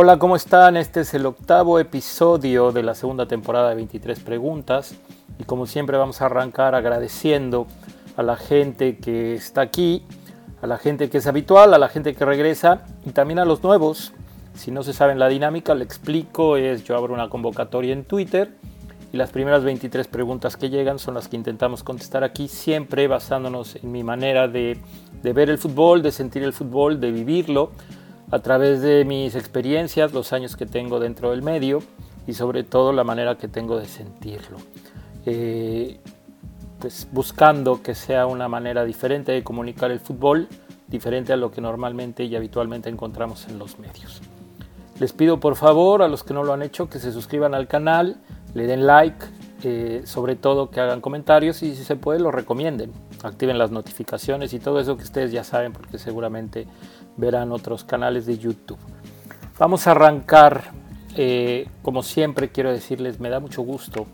Hola, ¿cómo están? Este es el octavo episodio de la segunda temporada de 23 preguntas y como siempre vamos a arrancar agradeciendo a la gente que está aquí, a la gente que es habitual, a la gente que regresa y también a los nuevos. Si no se saben la dinámica, le explico, es yo abro una convocatoria en Twitter y las primeras 23 preguntas que llegan son las que intentamos contestar aquí, siempre basándonos en mi manera de, de ver el fútbol, de sentir el fútbol, de vivirlo a través de mis experiencias, los años que tengo dentro del medio y sobre todo la manera que tengo de sentirlo. Eh, pues buscando que sea una manera diferente de comunicar el fútbol, diferente a lo que normalmente y habitualmente encontramos en los medios. Les pido por favor a los que no lo han hecho que se suscriban al canal, le den like, eh, sobre todo que hagan comentarios y si se puede lo recomienden, activen las notificaciones y todo eso que ustedes ya saben porque seguramente verán otros canales de YouTube. Vamos a arrancar, eh, como siempre quiero decirles, me da mucho gusto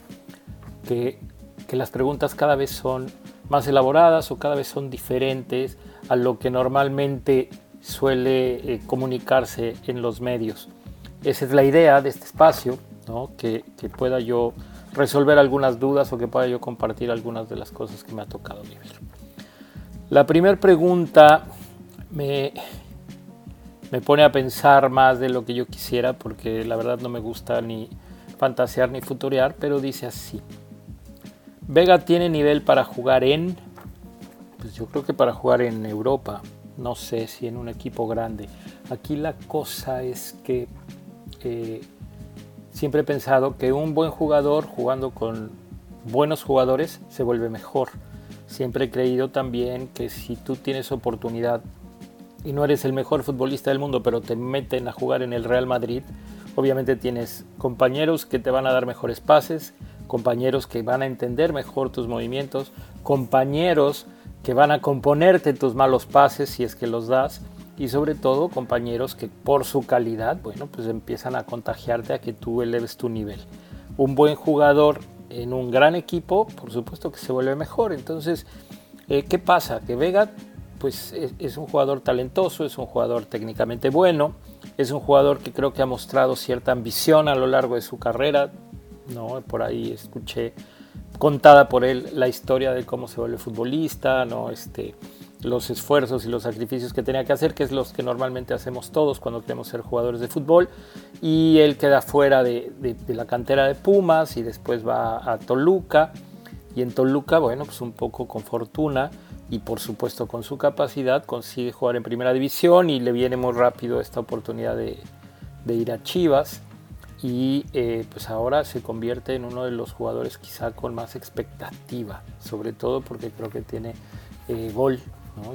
que, las preguntas cada vez son más elaboradas o cada vez son diferentes a lo que normalmente suele eh, comunicarse en los medios. Esa es la idea de este espacio, que, que pueda yo resolver algunas dudas o que pueda yo compartir algunas de las cosas que me ha tocado vivir. La primera pregunta me, me pone a pensar más de lo que yo quisiera porque la verdad no me gusta ni fantasear ni futurear, pero dice así. Vega tiene nivel para jugar en, pues yo creo que para jugar en Europa, no sé si en un equipo grande. Aquí la cosa es que eh, siempre he pensado que un buen jugador jugando con buenos jugadores se vuelve mejor. Siempre he creído también que si tú tienes oportunidad y no eres el mejor futbolista del mundo, pero te meten a jugar en el Real Madrid, obviamente tienes compañeros que te van a dar mejores pases, compañeros que van a entender mejor tus movimientos, compañeros que van a componerte tus malos pases si es que los das y sobre todo compañeros que por su calidad, bueno, pues empiezan a contagiarte a que tú eleves tu nivel. Un buen jugador en un gran equipo, por supuesto que se vuelve mejor. Entonces, eh, ¿qué pasa? Que Vega pues es, un jugador talentoso, es un jugador técnicamente bueno, es un jugador que creo que ha mostrado cierta ambición a lo largo de su carrera. ¿no? Por ahí escuché contada por él la historia de cómo se vuelve futbolista, ¿no? este, los esfuerzos y los sacrificios que tenía que hacer, que es los que normalmente hacemos todos cuando queremos ser jugadores de fútbol. Y él queda fuera de, de la cantera de Pumas y después va a Toluca. Y en Toluca, bueno, pues un poco con fortuna, y por supuesto con su capacidad consigue jugar en primera división y le viene muy rápido esta oportunidad de, ir a Chivas y eh, pues ahora se convierte en uno de los jugadores quizá con más expectativa, sobre todo porque creo que tiene eh, gol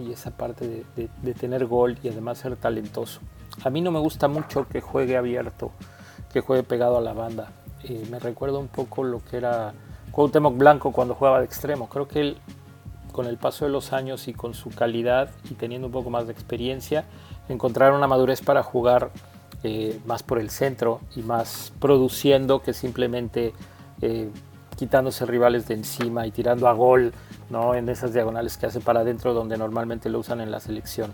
y esa parte de, tener gol y además ser talentoso. A mí no me gusta mucho que juegue abierto, que juegue pegado a la banda. Eh, me recuerda un poco lo que era Cuauhtémoc Blanco cuando jugaba de extremo. Creo que él con el paso de los años y con su calidad y teniendo un poco más de experiencia, encontrar una madurez para jugar eh, más por el centro y más produciendo que simplemente eh, quitándose rivales de encima y tirando a gol ¿no? en esas diagonales que hace para adentro donde normalmente lo usan en la selección.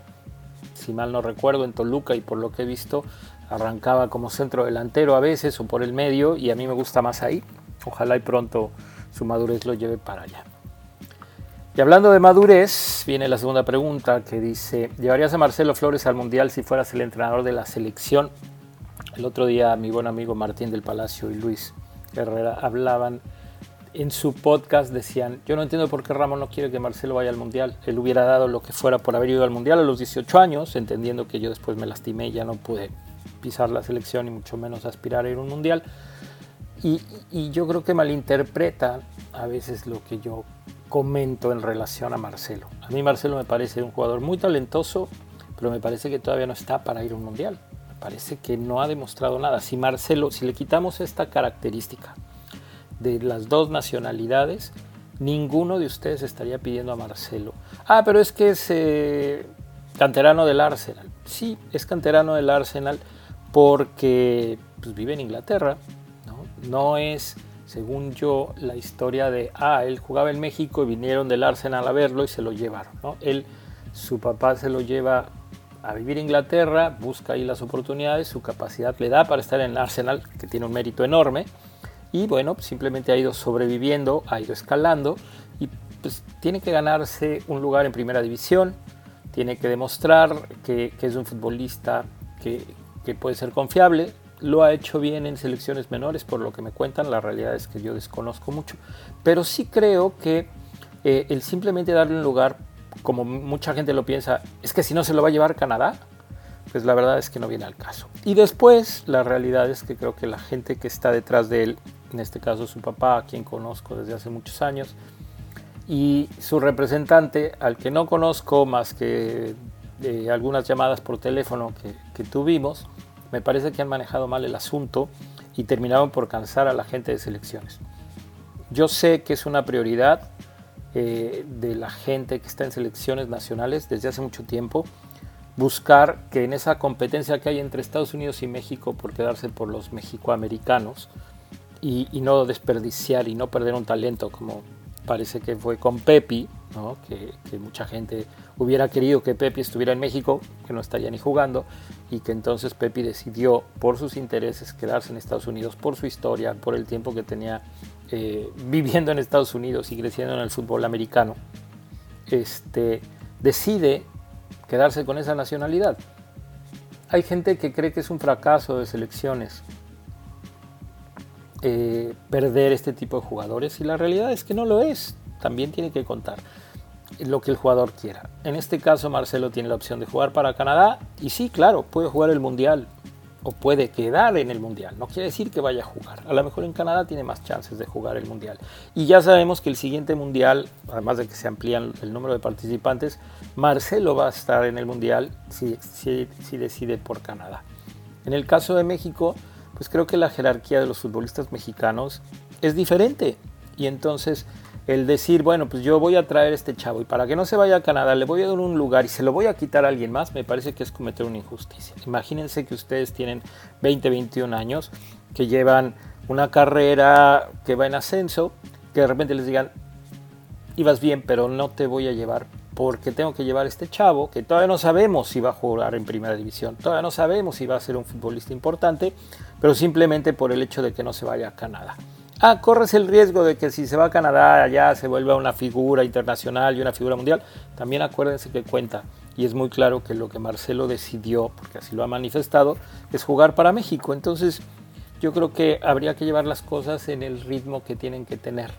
Si mal no recuerdo, en Toluca y por lo que he visto, arrancaba como centro delantero a veces o por el medio y a mí me gusta más ahí. Ojalá y pronto su madurez lo lleve para allá. Y hablando de madurez, viene la segunda pregunta que dice, ¿llevarías a Marcelo Flores al Mundial si fueras el entrenador de la selección? El otro día mi buen amigo Martín del Palacio y Luis Herrera hablaban en su podcast, decían, yo no entiendo por qué Ramón no quiere que Marcelo vaya al Mundial. Él hubiera dado lo que fuera por haber ido al Mundial a los 18 años, entendiendo que yo después me lastimé y ya no pude pisar la selección y mucho menos aspirar a ir a un Mundial. Y, y yo creo que malinterpreta a veces lo que yo comento en relación a Marcelo. A mí Marcelo me parece un jugador muy talentoso, pero me parece que todavía no está para ir a un mundial. Me parece que no ha demostrado nada. Si Marcelo, si le quitamos esta característica de las dos nacionalidades, ninguno de ustedes estaría pidiendo a Marcelo. Ah, pero es que es eh, canterano del Arsenal. Sí, es canterano del Arsenal porque pues, vive en Inglaterra. No, no es según yo, la historia de, ah, él jugaba en México y vinieron del Arsenal a verlo y se lo llevaron. ¿no? Él, su papá se lo lleva a vivir en Inglaterra, busca ahí las oportunidades, su capacidad le da para estar en Arsenal, que tiene un mérito enorme, y bueno, simplemente ha ido sobreviviendo, ha ido escalando, y pues tiene que ganarse un lugar en primera división, tiene que demostrar que, es un futbolista que, puede ser confiable. Lo ha hecho bien en selecciones menores, por lo que me cuentan. La realidad es que yo desconozco mucho. Pero sí creo que eh, el simplemente darle un lugar, como mucha gente lo piensa, es que si no se lo va a llevar Canadá, pues la verdad es que no viene al caso. Y después, la realidad es que creo que la gente que está detrás de él, en este caso su papá, a quien conozco desde hace muchos años, y su representante, al que no conozco más que de algunas llamadas por teléfono que, tuvimos, me parece que han manejado mal el asunto y terminaron por cansar a la gente de selecciones. Yo sé que es una prioridad eh, de la gente que está en selecciones nacionales desde hace mucho tiempo buscar que en esa competencia que hay entre Estados Unidos y México por quedarse por los mexicoamericanos y, y no desperdiciar y no perder un talento como parece que fue con Pepi, que, mucha gente hubiera querido que Pepi estuviera en México, que no estaría ni jugando, y que entonces Pepi decidió por sus intereses quedarse en Estados Unidos, por su historia, por el tiempo que tenía eh, viviendo en Estados Unidos y creciendo en el fútbol americano, este, decide quedarse con esa nacionalidad. Hay gente que cree que es un fracaso de selecciones eh, perder este tipo de jugadores y la realidad es que no lo es. También tiene que contar lo que el jugador quiera. En este caso Marcelo tiene la opción de jugar para Canadá y sí, claro, puede jugar el Mundial o puede quedar en el Mundial. No quiere decir que vaya a jugar. A lo mejor en Canadá tiene más chances de jugar el Mundial. Y ya sabemos que el siguiente Mundial, además de que se amplían el número de participantes, Marcelo va a estar en el Mundial si, si decide por Canadá. En el caso de México, pues creo que la jerarquía de los futbolistas mexicanos es diferente. Y entonces el decir, bueno, pues yo voy a traer este chavo y para que no se vaya a Canadá le voy a dar un lugar y se lo voy a quitar a alguien más, me parece que es cometer una injusticia. Imagínense que ustedes tienen 20, 21 años, que llevan una carrera que va en ascenso, que de repente les digan, ibas bien, pero no te voy a llevar porque tengo que llevar este chavo que todavía no sabemos si va a jugar en primera división, todavía no sabemos si va a ser un futbolista importante, pero simplemente por el hecho de que no se vaya a Canadá. Ah, corres el riesgo de que si se va a Canadá allá se vuelva una figura internacional y una figura mundial. También acuérdense que cuenta, y es muy claro que lo que Marcelo decidió, porque así lo ha manifestado, es jugar para México. Entonces yo creo que habría que llevar las cosas en el ritmo que tienen que tener,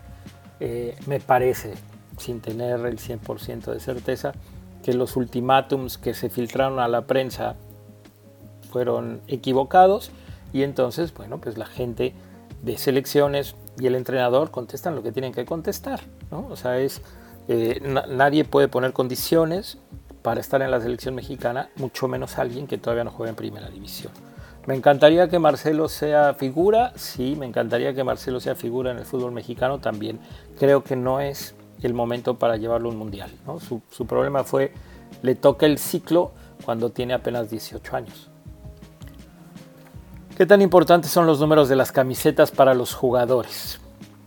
eh, me parece sin tener el 100% de certeza, que los ultimátums que se filtraron a la prensa fueron equivocados y entonces, bueno, pues la gente de selecciones y el entrenador contestan lo que tienen que contestar, ¿no? O sea, es, eh, nadie puede poner condiciones para estar en la selección mexicana, mucho menos alguien que todavía no juega en primera división. Me encantaría que Marcelo sea figura, sí, me encantaría que Marcelo sea figura en el fútbol mexicano también. Creo que no es el momento para llevarlo a un mundial. Su, problema fue, le toca el ciclo cuando tiene apenas 18 años. ¿Qué tan importantes son los números de las camisetas para los jugadores?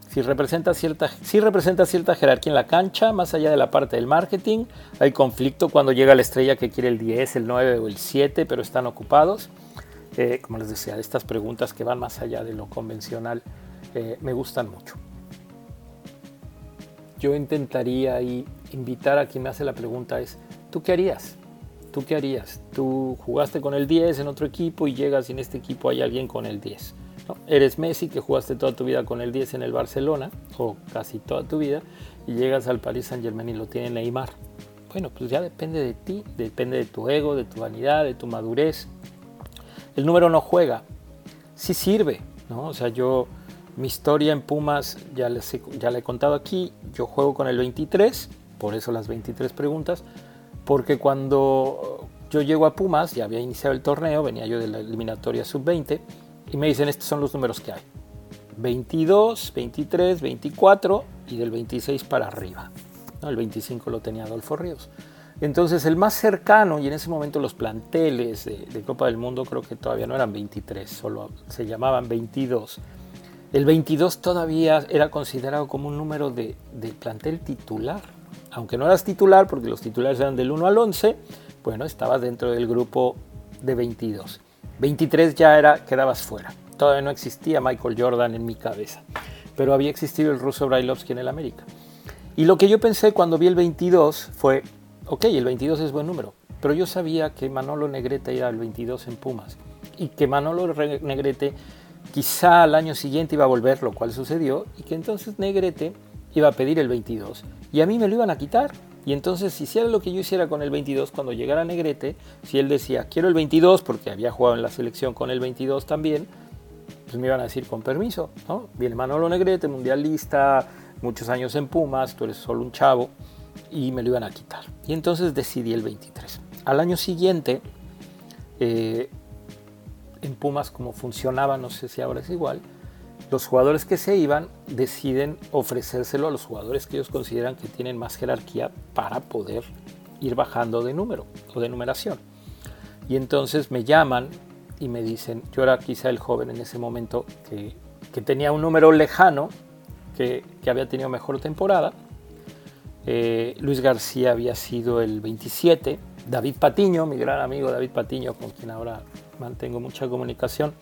Si representa, cierta, si representa cierta jerarquía en la cancha, más allá de la parte del marketing, hay conflicto cuando llega la estrella que quiere el 10, el 9 o el 7, pero están ocupados. Eh, como les decía, estas preguntas que van más allá de lo convencional eh, me gustan mucho yo intentaría invitar a quien me hace la pregunta es, ¿tú qué harías? ¿Tú qué harías? Tú jugaste con el 10 en otro equipo y llegas y en este equipo hay alguien con el 10. Eres Messi que jugaste toda tu vida con el 10 en el Barcelona, o casi toda tu vida, y llegas al Paris Saint Germain y lo tiene Neymar. Bueno, pues ya depende de ti, depende de tu ego, de tu vanidad, de tu madurez. El número no juega, sí sirve, ¿no? O sea, yo mi historia en Pumas ya, les ya la he contado aquí. Yo juego con el 23, por eso las 23 preguntas, porque cuando yo llego a Pumas, ya había iniciado el torneo, venía yo de la eliminatoria sub-20, y me dicen estos son los números que hay. 22, 23, 24 y del 26 para arriba. El 25 lo tenía Adolfo Ríos. Entonces el más cercano, y en ese momento los planteles de, de Copa del Mundo creo que todavía no eran 23, solo se llamaban 22 el 22 todavía era considerado como un número de, plantel titular, aunque no eras titular porque los titulares eran del 1 al 11, bueno, estaba dentro del grupo de 22. 23 ya era, quedabas fuera. Todavía no existía Michael Jordan en mi cabeza, pero había existido el ruso Brailovsky en el América. Y lo que yo pensé cuando vi el 22 fue, ok, el 22 es buen número, pero yo sabía que Manolo Negrete era el 22 en Pumas y que Manolo Negrete quizá al año siguiente iba a volver, lo cual sucedió, y que entonces Negrete iba a pedir el 22 y a mí me lo iban a quitar. Y entonces, si hiciera lo que yo hiciera con el 22, cuando llegara Negrete, si él decía, quiero el 22, porque había jugado en la selección con el 22 también, pues me iban a decir, con permiso, ¿no? Viene Manolo Negrete, mundialista, muchos años en Pumas, tú eres solo un chavo, y me lo iban a quitar. Y entonces decidí el 23. Al año siguiente, eh, en Pumas, como funcionaba, no sé si ahora es igual, los jugadores que se iban deciden ofrecérselo a los jugadores que ellos consideran que tienen más jerarquía para poder ir bajando de número o de numeración. Y entonces me llaman y me dicen, yo era quizá el joven en ese momento que, tenía un número lejano, que, había tenido mejor temporada. Eh, Luis García había sido el 27, David Patiño, mi gran amigo David Patiño, con quien ahora mantengo mucha comunicación,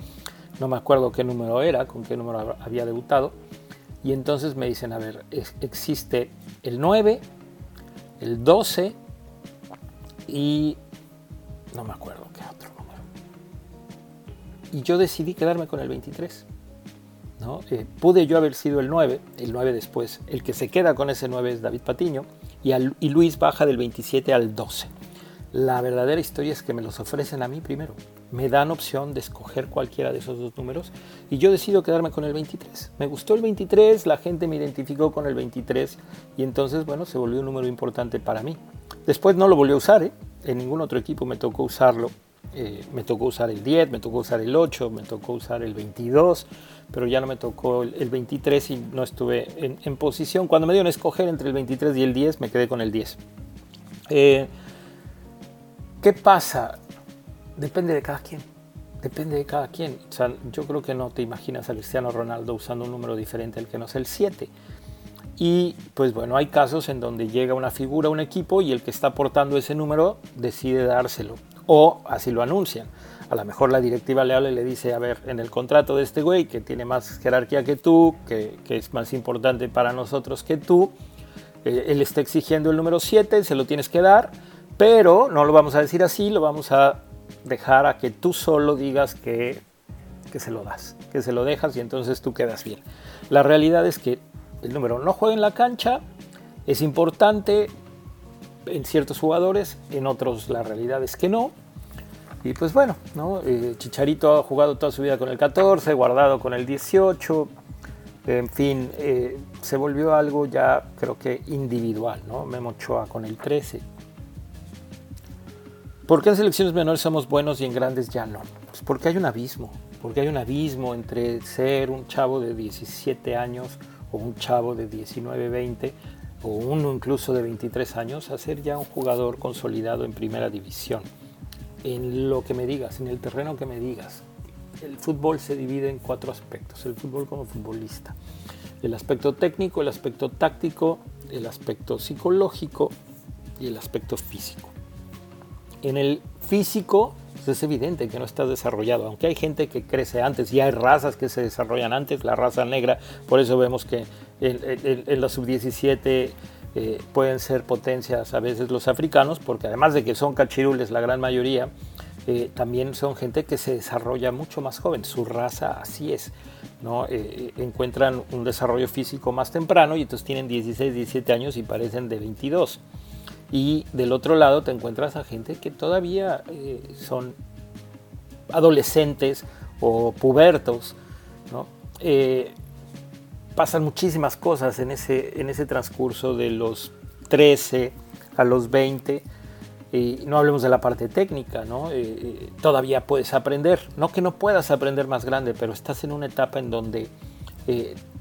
no me acuerdo qué número era, con qué número había debutado, y entonces me dicen, a ver, existe el 9, el 12 y no me acuerdo qué otro número. Y yo decidí quedarme con el 23. ¿no? Eh, pude yo haber sido el 9, el 9 después. El que se queda con ese 9 es David Patiño y, y Luis baja del 27 al 12. La verdadera historia es que me los ofrecen a mí primero me dan opción de escoger cualquiera de esos dos números y yo decido quedarme con el 23. Me gustó el 23, la gente me identificó con el 23 y entonces, bueno, se volvió un número importante para mí. Después no lo volví a usar, ¿eh? en ningún otro equipo me tocó usarlo. Eh, me tocó usar el 10, me tocó usar el 8, me tocó usar el 22, pero ya no me tocó el, 23 y no estuve en, posición. Cuando me dieron a escoger entre el 23 y el 10, me quedé con el 10. Eh, ¿Qué pasa? depende de cada quien. Depende de cada quien. O sea, yo creo que no te imaginas a Cristiano Ronaldo usando un número diferente al que no es el 7. Y pues bueno, hay casos en donde llega una figura, un equipo y el que está aportando ese número decide dárselo. O así lo anuncian. A lo mejor la directiva le habla y le dice, a ver, en el contrato de este güey que tiene más jerarquía que tú, que, es más importante para nosotros que tú, eh, él está exigiendo el número 7, se lo tienes que dar, pero no lo vamos a decir así, lo vamos a dejar a que tú solo digas que, que se lo das, que se lo dejas y entonces tú quedas bien. La realidad es que el número no juega en la cancha, es importante en ciertos jugadores, en otros la realidad es que no. Y pues bueno, ¿no? Eh, Chicharito ha jugado toda su vida con el 14, guardado con el 18, en fin, eh, se volvió algo ya creo que individual, ¿no? Memo Ochoa con el 13. ¿Por qué en selecciones menores somos buenos y en grandes ya no? Pues porque hay un abismo, porque hay un abismo entre ser un chavo de 17 años o un chavo de 19, 20 o uno incluso de 23 años a ser ya un jugador consolidado en primera división. En lo que me digas, en el terreno que me digas. El fútbol se divide en cuatro aspectos. El fútbol como futbolista. El aspecto técnico, el aspecto táctico, el aspecto psicológico y el aspecto físico. En el físico pues, es evidente que no está desarrollado, aunque hay gente que crece antes y hay razas que se desarrollan antes, la raza negra, por eso vemos que en, la sub-17 eh, pueden ser potencias a veces los africanos, porque además de que son cachirules la gran mayoría, eh, también son gente que se desarrolla mucho más joven, su raza así es, ¿no? Eh, encuentran un desarrollo físico más temprano y entonces tienen 16, 17 años y parecen de 22. Y del otro lado te encuentras a gente que todavía eh, son adolescentes o pubertos, eh, pasan muchísimas cosas en ese, en ese transcurso de los 13 a los 20. Y no hablemos de la parte técnica, ¿no? Eh, todavía puedes aprender, no que no puedas aprender más grande, pero estás en una etapa en donde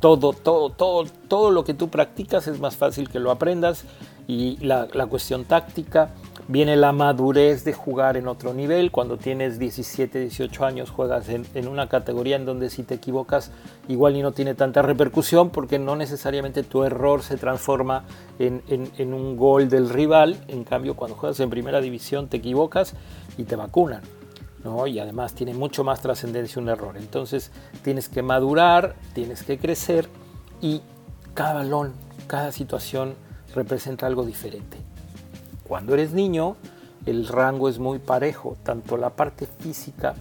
todo, todo, todo, todo lo que tú practicas es más fácil que lo aprendas y la, cuestión táctica, Viene la madurez de jugar en otro nivel. Cuando tienes 17, 18 años juegas en, una categoría en donde si te equivocas igual y no tiene tanta repercusión porque no necesariamente tu error se transforma en, en un gol del rival. En cambio, cuando juegas en primera división te equivocas y te vacunan. ¿no? Y además tiene mucho más trascendencia un error. Entonces tienes que madurar, tienes que crecer y cada balón, cada situación representa algo diferente. Cuando eres niño, el rango es muy parejo, tanto la parte física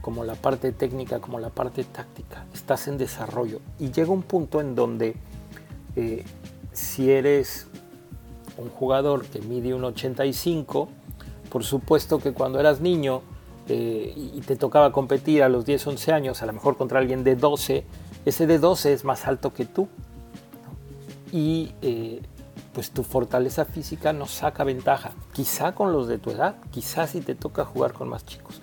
como la parte técnica, como la parte táctica. Estás en desarrollo y llega un punto en donde eh, si eres un jugador que mide un 85, por supuesto que cuando eras niño eh, y te tocaba competir a los 10, 11 años, a lo mejor contra alguien de 12, ese de 12 es más alto que tú. Y eh, pues tu fortaleza física nos saca ventaja. Quizá con los de tu edad, quizá si te toca jugar con más chicos.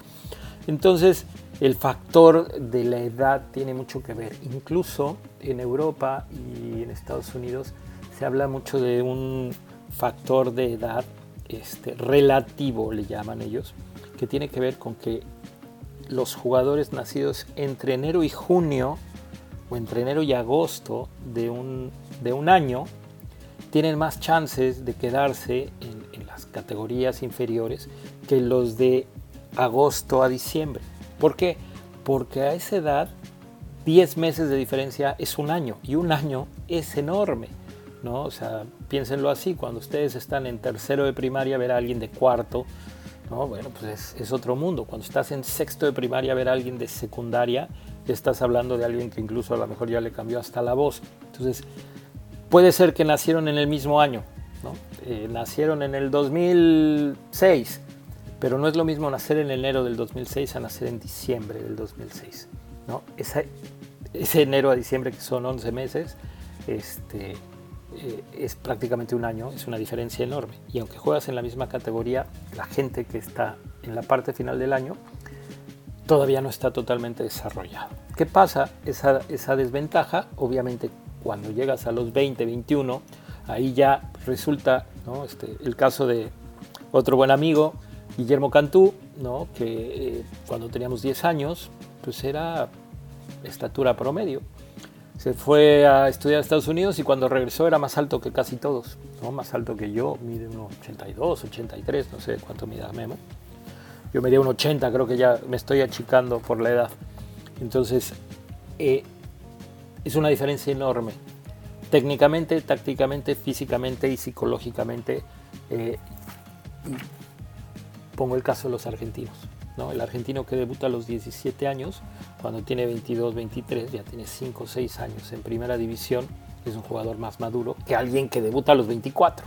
Entonces, el factor de la edad tiene mucho que ver. Incluso en Europa y en Estados Unidos se habla mucho de un factor de edad este, relativo, le llaman ellos, que tiene que ver con que los jugadores nacidos entre enero y junio o entre enero y agosto de un, de un año tienen más chances de quedarse en, las categorías inferiores que los de agosto a diciembre. ¿Por qué? Porque a esa edad 10 meses de diferencia es un año y un año es enorme. ¿no? O sea, piénsenlo así, cuando ustedes están en tercero de primaria ver a alguien de cuarto, ¿no? bueno, pues es, es, otro mundo. Cuando estás en sexto de primaria ver a alguien de secundaria, estás hablando de alguien que incluso a lo mejor ya le cambió hasta la voz. Entonces, Puede ser que nacieron en el mismo año, ¿no? Eh, nacieron en el 2006, pero no es lo mismo nacer en enero del 2006 a nacer en diciembre del 2006. ¿no? Ese, enero a diciembre, que son 11 meses, este, eh, es prácticamente un año, es una diferencia enorme. Y aunque juegas en la misma categoría, la gente que está en la parte final del año todavía no está totalmente desarrollado. ¿Qué pasa? Esa, esa desventaja, obviamente cuando llegas a los 20, 21, ahí ya resulta este, el caso de otro buen amigo, Guillermo Cantú, ¿no? que eh, cuando teníamos 10 años, pues era estatura promedio. Se fue a estudiar a Estados Unidos y cuando regresó era más alto que casi todos, ¿no? más alto que yo, mide unos 82, 83, no sé cuánto mide Memo. Yo medía un 80, creo que ya me estoy achicando por la edad. Entonces, eh, es una diferencia enorme. Técnicamente, tácticamente, físicamente y psicológicamente. Eh, pongo el caso de los argentinos. ¿no? El argentino que debuta a los 17 años, cuando tiene 22, 23, ya tiene 5 o 6 años en primera división, es un jugador más maduro que alguien que debuta a los 24.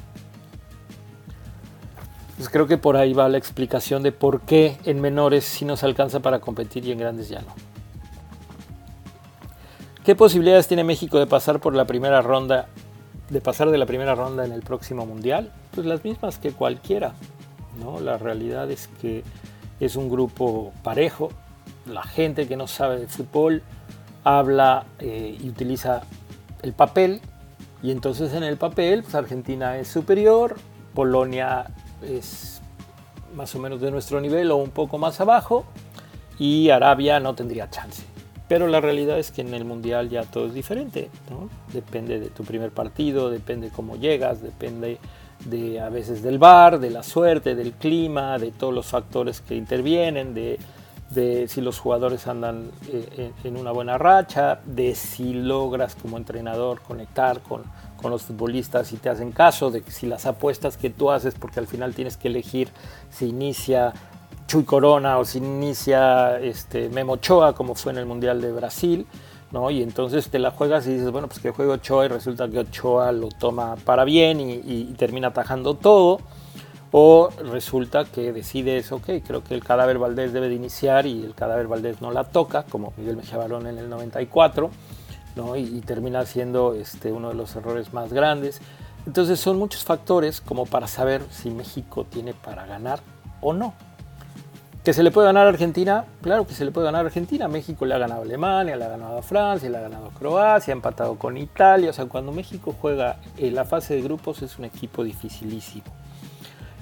Pues creo que por ahí va la explicación de por qué en menores sí nos alcanza para competir y en grandes ya no. ¿Qué posibilidades tiene México de pasar por la primera ronda, de pasar de la primera ronda en el próximo mundial? Pues las mismas que cualquiera. ¿no? La realidad es que es un grupo parejo. La gente que no sabe de fútbol habla eh, y utiliza el papel. Y entonces en el papel, pues Argentina es superior, Polonia es más o menos de nuestro nivel o un poco más abajo y Arabia no tendría chance. Pero la realidad es que en el Mundial ya todo es diferente, Depende de tu primer partido, depende cómo llegas, depende de a veces del bar, de la suerte, del clima, de todos los factores que intervienen, de, si los jugadores andan eh, en, una buena racha, de si logras como entrenador conectar con, con los futbolistas y te hacen caso, de si las apuestas que tú haces, porque al final tienes que elegir si inicia Chuy Corona o si inicia este, Memo Ochoa, como fue en el Mundial de Brasil, ¿no? Y entonces te la juegas y dices, bueno, pues que juego Ochoa y resulta que Ochoa lo toma para bien y, termina atajando todo. O resulta que decides, ok, creo que el cadáver Valdés debe de iniciar y el cadáver Valdés no la toca, como Miguel Mejía Barón en el 94, ¿no? y, y, termina siendo este, uno de los errores más grandes. Entonces son muchos factores como para saber si México tiene para ganar o no. ¿Que se le puede ganar a Argentina? Claro que se le puede ganar a Argentina. México le ha ganado a Alemania, le ha ganado a Francia, le ha ganado a Croacia, ha empatado con Italia. O sea, cuando México juega en la fase de grupos es un equipo dificilísimo.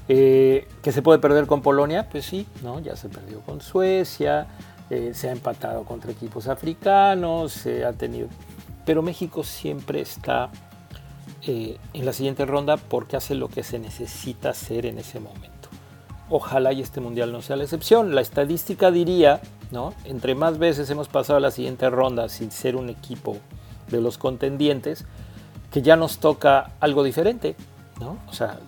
Eh, ¿Que se puede perder con Polonia? Pues sí, ¿no? ya se perdió con Suecia, eh, se ha empatado contra equipos africanos, ha tenido... Pero México siempre está eh, en la siguiente ronda porque hace lo que se necesita hacer en ese momento. Ojalá y este mundial no sea la excepción. La estadística diría, ¿no? Entre más veces hemos pasado a la siguiente ronda sin ser un equipo de los contendientes, que ya nos toca algo diferente, ¿no? O sea,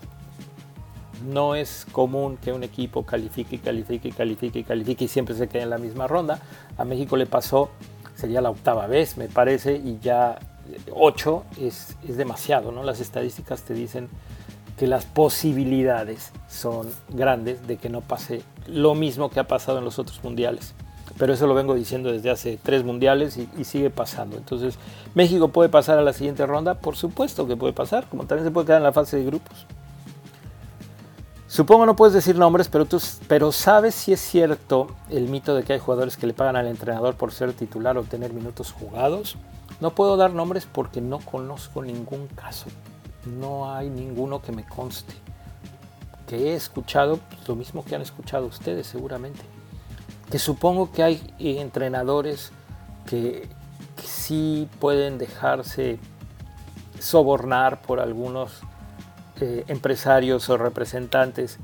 no es común que un equipo califique, califique, califique, y califique y siempre se quede en la misma ronda. A México le pasó, sería la octava vez, me parece, y ya ocho es, es demasiado, ¿no? Las estadísticas te dicen que las posibilidades son grandes de que no pase lo mismo que ha pasado en los otros mundiales. Pero eso lo vengo diciendo desde hace tres mundiales y, sigue pasando. Entonces, ¿México puede pasar a la siguiente ronda? Por supuesto que puede pasar, como también se puede quedar en la fase de grupos. Supongo no puedes decir nombres, pero, tú, pero ¿sabes si es cierto el mito de que hay jugadores que le pagan al entrenador por ser titular o tener minutos jugados? No puedo dar nombres porque no conozco ningún caso. No hay ninguno que me conste. Que he escuchado pues, lo mismo que han escuchado ustedes seguramente. Que supongo que hay entrenadores que, que sí pueden dejarse sobornar por algunos eh, empresarios o representantes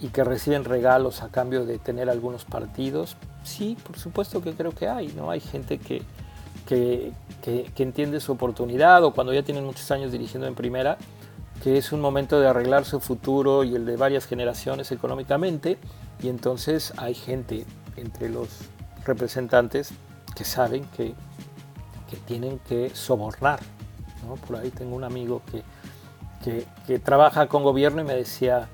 y que reciben regalos a cambio de tener algunos partidos, sí, por supuesto que creo que hay, ¿no? Hay gente que, que, entiende su oportunidad o cuando ya tienen muchos años dirigiendo en primera, que es un momento de arreglar su futuro y el de varias generaciones económicamente, y entonces hay gente entre los representantes que saben que, que tienen que sobornar. ¿no? Por ahí tengo un amigo que que, trabaja con gobierno y me decía,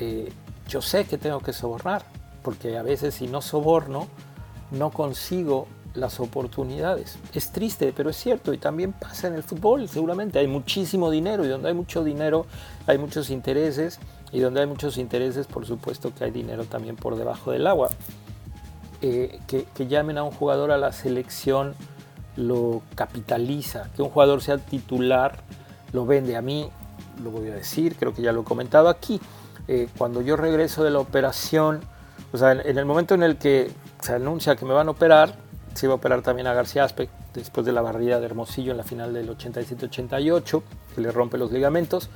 eh, yo sé que tengo que sobornar, porque a veces si no soborno, no consigo las oportunidades. Es triste, pero es cierto, y también pasa en el fútbol, seguramente hay muchísimo dinero, y donde hay mucho dinero hay muchos intereses, y donde hay muchos intereses, por supuesto que hay dinero también por debajo del agua. Eh, que, que llamen a un jugador a la selección lo capitaliza, que un jugador sea titular lo vende. A mí lo voy a decir, creo que ya lo he comentado aquí. Eh, cuando yo regreso de la operación, o sea, en, el momento en el que se anuncia que me van a operar, se iba a operar también a García Aspe, después de la barrida de Hermosillo en la final del 87-88, que le rompe los ligamentos,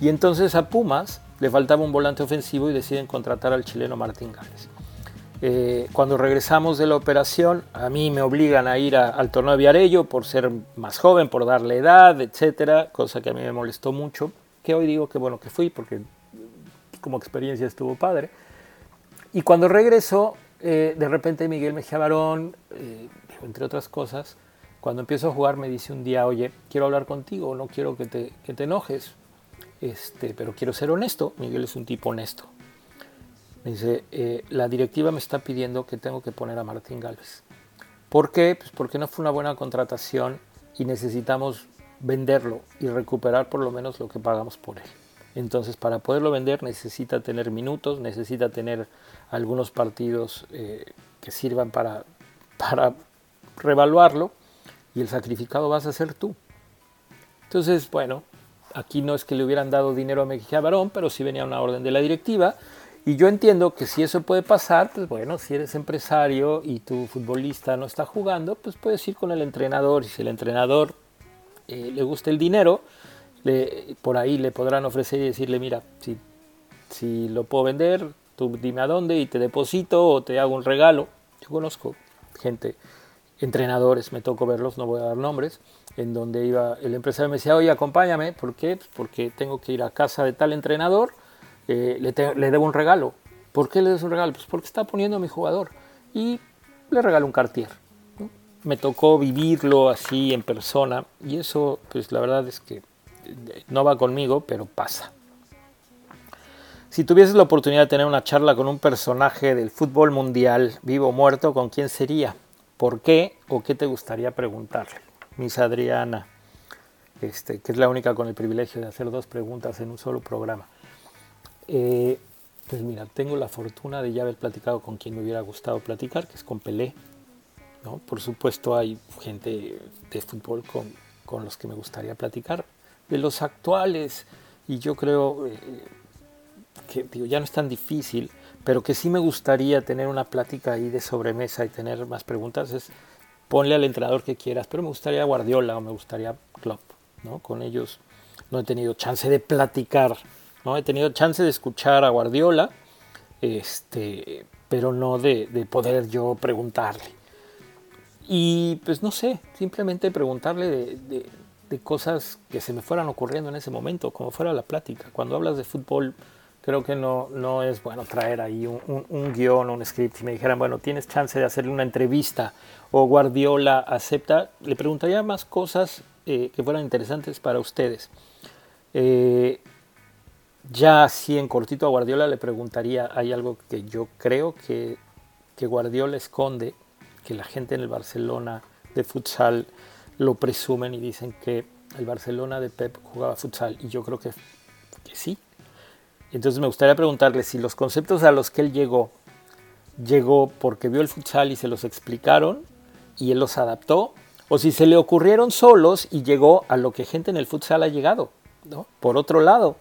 y entonces a Pumas le faltaba un volante ofensivo y deciden contratar al chileno Martín Gales. Eh, cuando regresamos de la operación, a mí me obligan a ir al torneo de Viarello por ser más joven, por darle edad, etcétera, cosa que a mí me molestó mucho que hoy digo que bueno que fui porque como experiencia estuvo padre. Y cuando regreso, eh, de repente Miguel Mejía Barón, eh, entre otras cosas, cuando empiezo a jugar me dice un día, oye, quiero hablar contigo, no quiero que te, enojes, este, pero quiero ser honesto. Miguel es un tipo honesto. Me dice, eh, la directiva me está pidiendo que tengo que poner a Martín Galvez. ¿Por qué? Pues porque no fue una buena contratación y necesitamos venderlo y recuperar por lo menos lo que pagamos por él. Entonces, para poderlo vender necesita tener minutos, necesita tener algunos partidos eh, que sirvan para, para revaluarlo y el sacrificado vas a ser tú. Entonces, bueno, aquí no es que le hubieran dado dinero a Mejía Barón, pero sí venía una orden de la directiva. Y yo entiendo que si eso puede pasar, pues bueno, si eres empresario y tu futbolista no está jugando, pues puedes ir con el entrenador. Y si el entrenador eh, le gusta el dinero, por ahí le podrán ofrecer y decirle, mira, si, si lo puedo vender, tú dime a dónde y te deposito o te hago un regalo. Yo conozco gente, entrenadores, me tocó verlos, no voy a dar nombres, en donde iba el empresario me decía, oye, acompáñame, ¿por qué? Pues porque tengo que ir a casa de tal entrenador, eh, le, le, debo un regalo. ¿Por qué le debes un regalo? Pues porque está poniendo a mi jugador. Y le regalo un cartier me tocó vivirlo así en persona y eso pues la verdad es que no va conmigo, pero pasa. Si tuvieses la oportunidad de tener una charla con un personaje del fútbol mundial, vivo o muerto, ¿con quién sería? ¿Por qué o qué te gustaría preguntarle? Miss Adriana, este, que es la única con el privilegio de hacer dos preguntas en un solo programa. Eh, pues mira, tengo la fortuna de ya haber platicado con quien me hubiera gustado platicar, que es con Pelé, por supuesto hay gente de fútbol con, los que me gustaría platicar. De los actuales, y yo creo, eh, que digo, ya no es tan difícil, pero que sí me gustaría tener una plática ahí de sobremesa y tener más preguntas, es ponle al entrenador que quieras, pero me gustaría Guardiola o me gustaría Klopp, ¿no? Con ellos no he tenido chance de platicar, ¿no? He tenido chance de escuchar a Guardiola, este, pero no de, de poder yo preguntarle. Y pues no sé, simplemente preguntarle de, de, cosas que se me fueran ocurriendo en ese momento, como fuera la plática. Cuando hablas de fútbol, creo que no, no es bueno traer ahí un, un, un guion, un script y me dijeran, bueno, tienes chance de hacerle una entrevista o Guardiola acepta, le preguntaría más cosas eh, que fueran interesantes para ustedes. Eh, ya así en cortito a Guardiola le preguntaría, hay algo que yo creo que, que Guardiola esconde, que la gente en el Barcelona de futsal lo presumen y dicen que el Barcelona de Pep jugaba futsal y yo creo que sí. Entonces me gustaría preguntarle si los conceptos a los que él llegó, llegó porque vio el futsal y se los explicaron y él los adaptó, o si se le ocurrieron solos y llegó a lo que gente en el futsal ha llegado. ¿no? Por otro lado,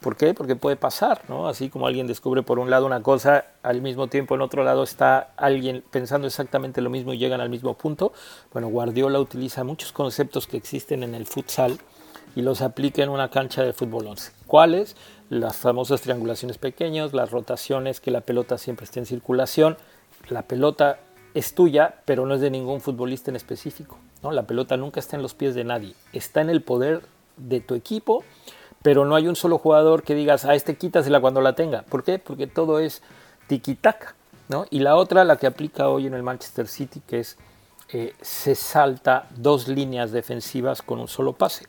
¿por qué? Porque puede pasar, ¿no? Así como alguien descubre por un lado una cosa, al mismo tiempo en otro lado está alguien pensando exactamente lo mismo y llegan al mismo punto. Bueno, Guardiola utiliza muchos conceptos que existen en el futsal y los aplica en una cancha de fútbol 11. ¿Cuáles? Las famosas triangulaciones pequeñas, las rotaciones, que la pelota siempre esté en circulación. La pelota es tuya, pero no es de ningún futbolista en específico. ¿no? La pelota nunca está en los pies de nadie, está en el poder de tu equipo, pero no hay un solo jugador que digas, a este quítasela cuando la tenga. ¿Por qué? Porque todo es tiki-taka. ¿no? Y la otra, la que aplica hoy en el Manchester City, que es eh, se salta dos líneas defensivas con un solo pase.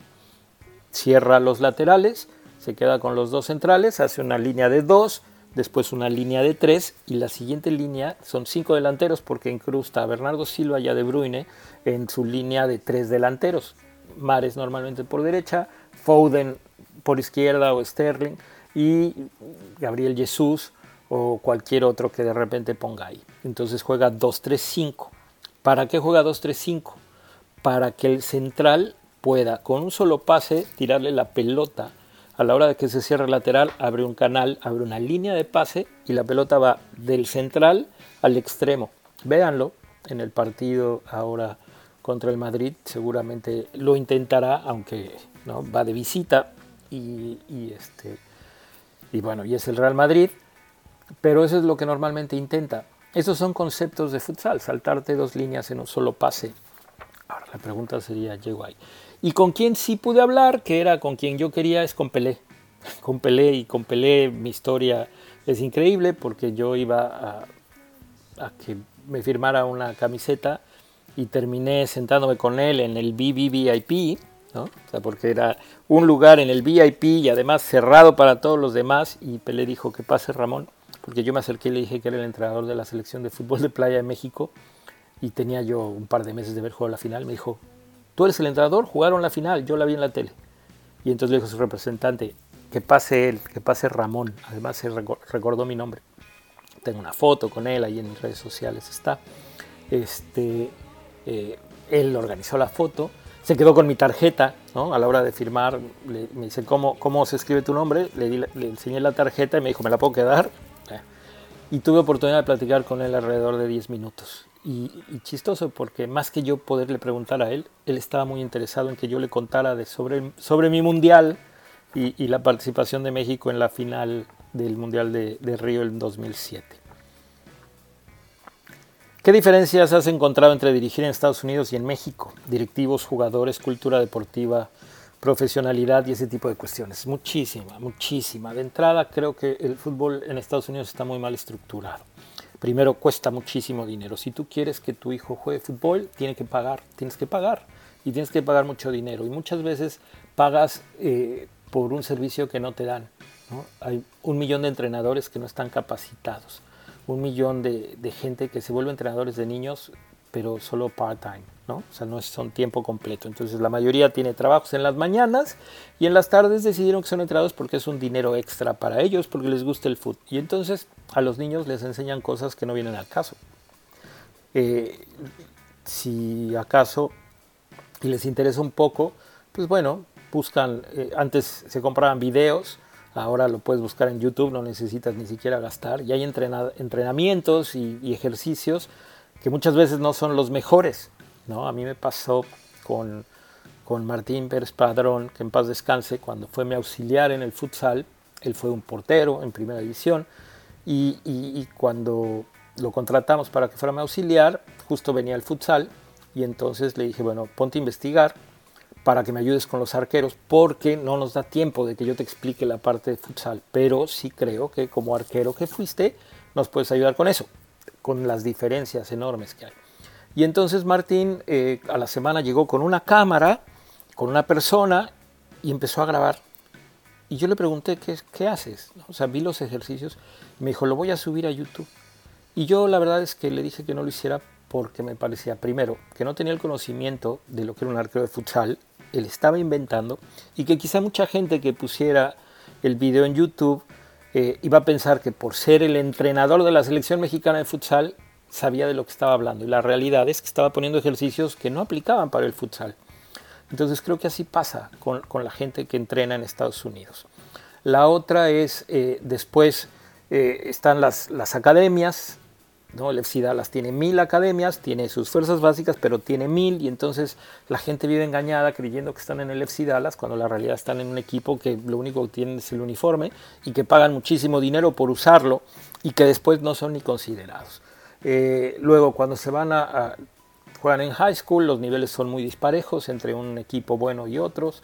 Cierra los laterales, se queda con los dos centrales, hace una línea de dos, después una línea de tres y la siguiente línea son cinco delanteros porque incrusta a Bernardo Silva y a De Bruyne en su línea de tres delanteros. Mares normalmente por derecha, Foden por izquierda o Sterling y Gabriel Jesús o cualquier otro que de repente ponga ahí. Entonces juega 2-3-5. ¿Para qué juega 2-3-5? Para que el central pueda con un solo pase tirarle la pelota. A la hora de que se cierre lateral, abre un canal, abre una línea de pase y la pelota va del central al extremo. Véanlo en el partido ahora contra el Madrid, seguramente lo intentará, aunque ¿no? va de visita y, este, y bueno, y es el Real Madrid, pero eso es lo que normalmente intenta. Esos son conceptos de futsal, saltarte dos líneas en un solo pase. Ahora la pregunta sería, llego ahí. ¿Y con quién sí pude hablar? Que era con quien yo quería, es con Pelé. Con Pelé y con Pelé mi historia es increíble porque yo iba a, a que me firmara una camiseta y terminé sentándome con él en el BBVIP, ¿no? O sea, porque era un lugar en el VIP y además cerrado para todos los demás y Pelé dijo que pase Ramón, porque yo me acerqué y le dije que era el entrenador de la selección de fútbol de playa de México y tenía yo un par de meses de haber jugado la final, me dijo, tú eres el entrenador, jugaron la final, yo la vi en la tele. Y entonces le dijo a su representante, que pase él, que pase Ramón, además se recordó mi nombre. Tengo una foto con él, ahí en mis redes sociales está. Este, eh, él organizó la foto, se quedó con mi tarjeta, ¿no? A la hora de firmar, me dice, ¿cómo, ¿cómo se escribe tu nombre? Le, enseñé la tarjeta y me dijo, ¿me la puedo quedar? Eh. Y tuve oportunidad de platicar con él alrededor de 10 minutos. Y, chistoso porque más que yo poderle preguntar a él, él estaba muy interesado en que yo le contara de sobre, sobre mi mundial y, la participación de México en la final del Mundial de, de Río en 2007. ¿Qué diferencias has encontrado entre dirigir en Estados Unidos y en México? Directivos, jugadores, cultura deportiva, profesionalidad y ese tipo de cuestiones. Muchísima, muchísima. De entrada creo que el fútbol en Estados Unidos está muy mal estructurado. Primero cuesta muchísimo dinero. Si tú quieres que tu hijo juegue fútbol, tiene que pagar, tienes que pagar y tienes que pagar mucho dinero. Y muchas veces pagas eh, por un servicio que no te dan. Hay un millón de entrenadores que no están capacitados un millón de, gente que se vuelve entrenadores de niños, pero solo part-time, ¿no? O sea, no son tiempo completo. Entonces la mayoría tiene trabajos en las mañanas y en las tardes decidieron que son entrenadores porque es un dinero extra para ellos, porque les gusta el fútbol. Y entonces a los niños les enseñan cosas que no vienen al caso. Eh, si acaso y les interesa un poco, pues bueno, buscan, eh, antes se compraban videos, Ahora lo puedes buscar en YouTube, no necesitas ni siquiera gastar. Y hay entrenamientos y, ejercicios que muchas veces no son los mejores. ¿no? A mí me pasó con, con Martín Pérez Padrón, que en paz descanse, cuando fue mi auxiliar en el futsal. Él fue un portero en primera división. Y, y cuando lo contratamos para que fuera mi auxiliar, justo venía el futsal. Y entonces le dije, bueno, ponte a investigar para que me ayudes con los arqueros, porque no nos da tiempo de que yo te explique la parte de futsal, pero sí creo que como arquero que fuiste, nos puedes ayudar con eso, con las diferencias enormes que hay. Y entonces Martín eh, a la semana llegó con una cámara, con una persona, y empezó a grabar. Y yo le pregunté, ¿qué, haces? O sea, vi los ejercicios, me dijo, lo voy a subir a YouTube. Y yo la verdad es que le dije que no lo hiciera porque me parecía, primero, que no tenía el conocimiento de lo que era un arquero de futsal, él estaba inventando y que quizá mucha gente que pusiera el video en YouTube eh, iba a pensar que por ser el entrenador de la selección mexicana de futsal sabía de lo que estaba hablando. Y la realidad es que estaba poniendo ejercicios que no aplicaban para el futsal. Entonces creo que así pasa con, la gente que entrena en Estados Unidos. La otra es, eh, después eh, están las, las academias, ¿no? El FC Dallas tiene mil academias, tiene sus fuerzas básicas, pero tiene mil y entonces la gente vive engañada creyendo que están en el FC Dallas cuando la realidad están en un equipo que lo único que tienen es el uniforme y que pagan muchísimo dinero por usarlo y que después no son ni considerados. Eh, luego cuando se van a, juegan en high school los niveles son muy disparejos entre un equipo bueno y otros.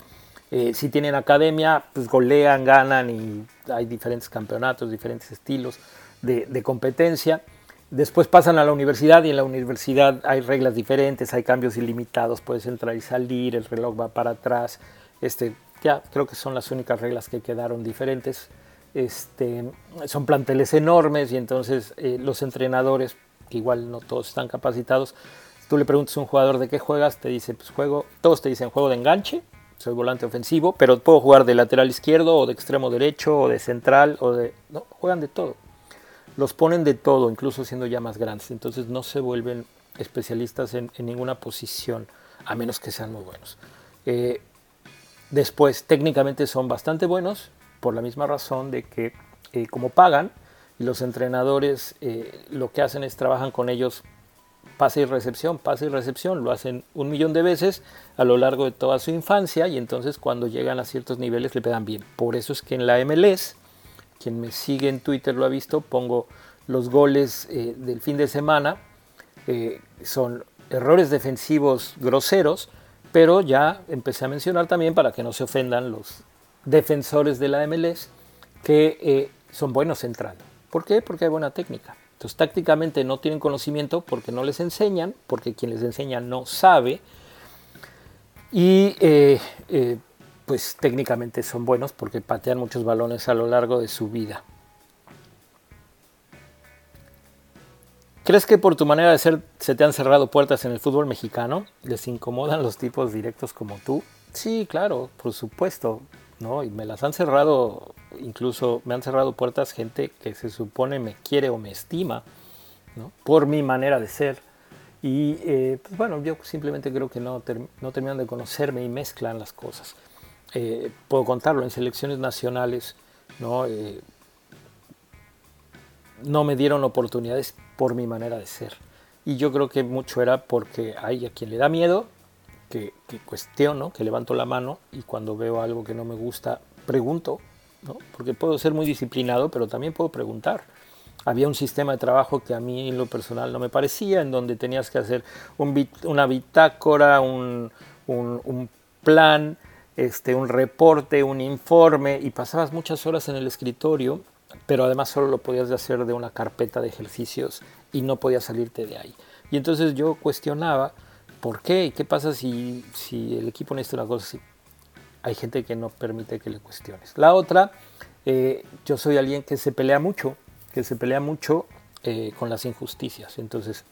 Eh, si tienen academia, pues golean, ganan y hay diferentes campeonatos, diferentes estilos de competencia. Después pasan a la universidad y en la universidad hay reglas diferentes, hay cambios ilimitados, puedes entrar y salir, el reloj va para atrás. Este, ya creo que son las únicas reglas que quedaron diferentes. Este, son planteles enormes y entonces eh, los entrenadores, que igual no todos están capacitados, tú le preguntas a un jugador de qué juegas, te dice, pues juego, todos te dicen juego de enganche, soy volante ofensivo, pero puedo jugar de lateral izquierdo o de extremo derecho o de central o de... No, juegan de todo los ponen de todo, incluso siendo ya más grandes. Entonces no se vuelven especialistas en, ninguna posición, a menos que sean muy buenos. Eh, después, técnicamente son bastante buenos, por la misma razón de que eh, como pagan, los entrenadores eh, lo que hacen es trabajan con ellos pase y recepción, pase y recepción, lo hacen un millón de veces a lo largo de toda su infancia y entonces cuando llegan a ciertos niveles le pegan bien. Por eso es que en la MLS quien me sigue en Twitter lo ha visto, pongo los goles eh, del fin de semana. Eh, son errores defensivos groseros, pero ya empecé a mencionar también para que no se ofendan los defensores de la MLS que eh, son buenos entrando. ¿Por qué? Porque hay buena técnica. Entonces tácticamente no tienen conocimiento porque no les enseñan, porque quien les enseña no sabe. Y pues técnicamente son buenos porque patean muchos balones a lo largo de su vida. ¿Crees que por tu manera de ser se te han cerrado puertas en el fútbol mexicano? ¿Les incomodan los tipos directos como tú? Sí, claro, por supuesto, ¿no? Y me las han cerrado, incluso me han cerrado puertas gente que se supone me quiere o me estima, ¿no? Por mi manera de ser. Y eh, pues bueno, yo simplemente creo que no, no terminan de conocerme y mezclan las cosas. Eh, puedo contarlo, en selecciones nacionales ¿no? Eh, no me dieron oportunidades por mi manera de ser. Y yo creo que mucho era porque hay a quien le da miedo, que, cuestiono, que levanto la mano y cuando veo algo que no me gusta, pregunto, ¿no? porque puedo ser muy disciplinado, pero también puedo preguntar. Había un sistema de trabajo que a mí en lo personal no me parecía, en donde tenías que hacer un, una bitácora, un, un, un plan, este, un reporte, un informe y pasabas muchas horas en el escritorio, pero además solo lo podías hacer de una carpeta de ejercicios y no podías salirte de ahí. Y entonces yo cuestionaba, ¿por qué? ¿Qué pasa si, si el equipo necesita una cosa así? Hay gente que no permite que le cuestiones. La otra, eh, yo soy alguien que se pelea mucho, que se pelea mucho eh, con las injusticias. Entonces,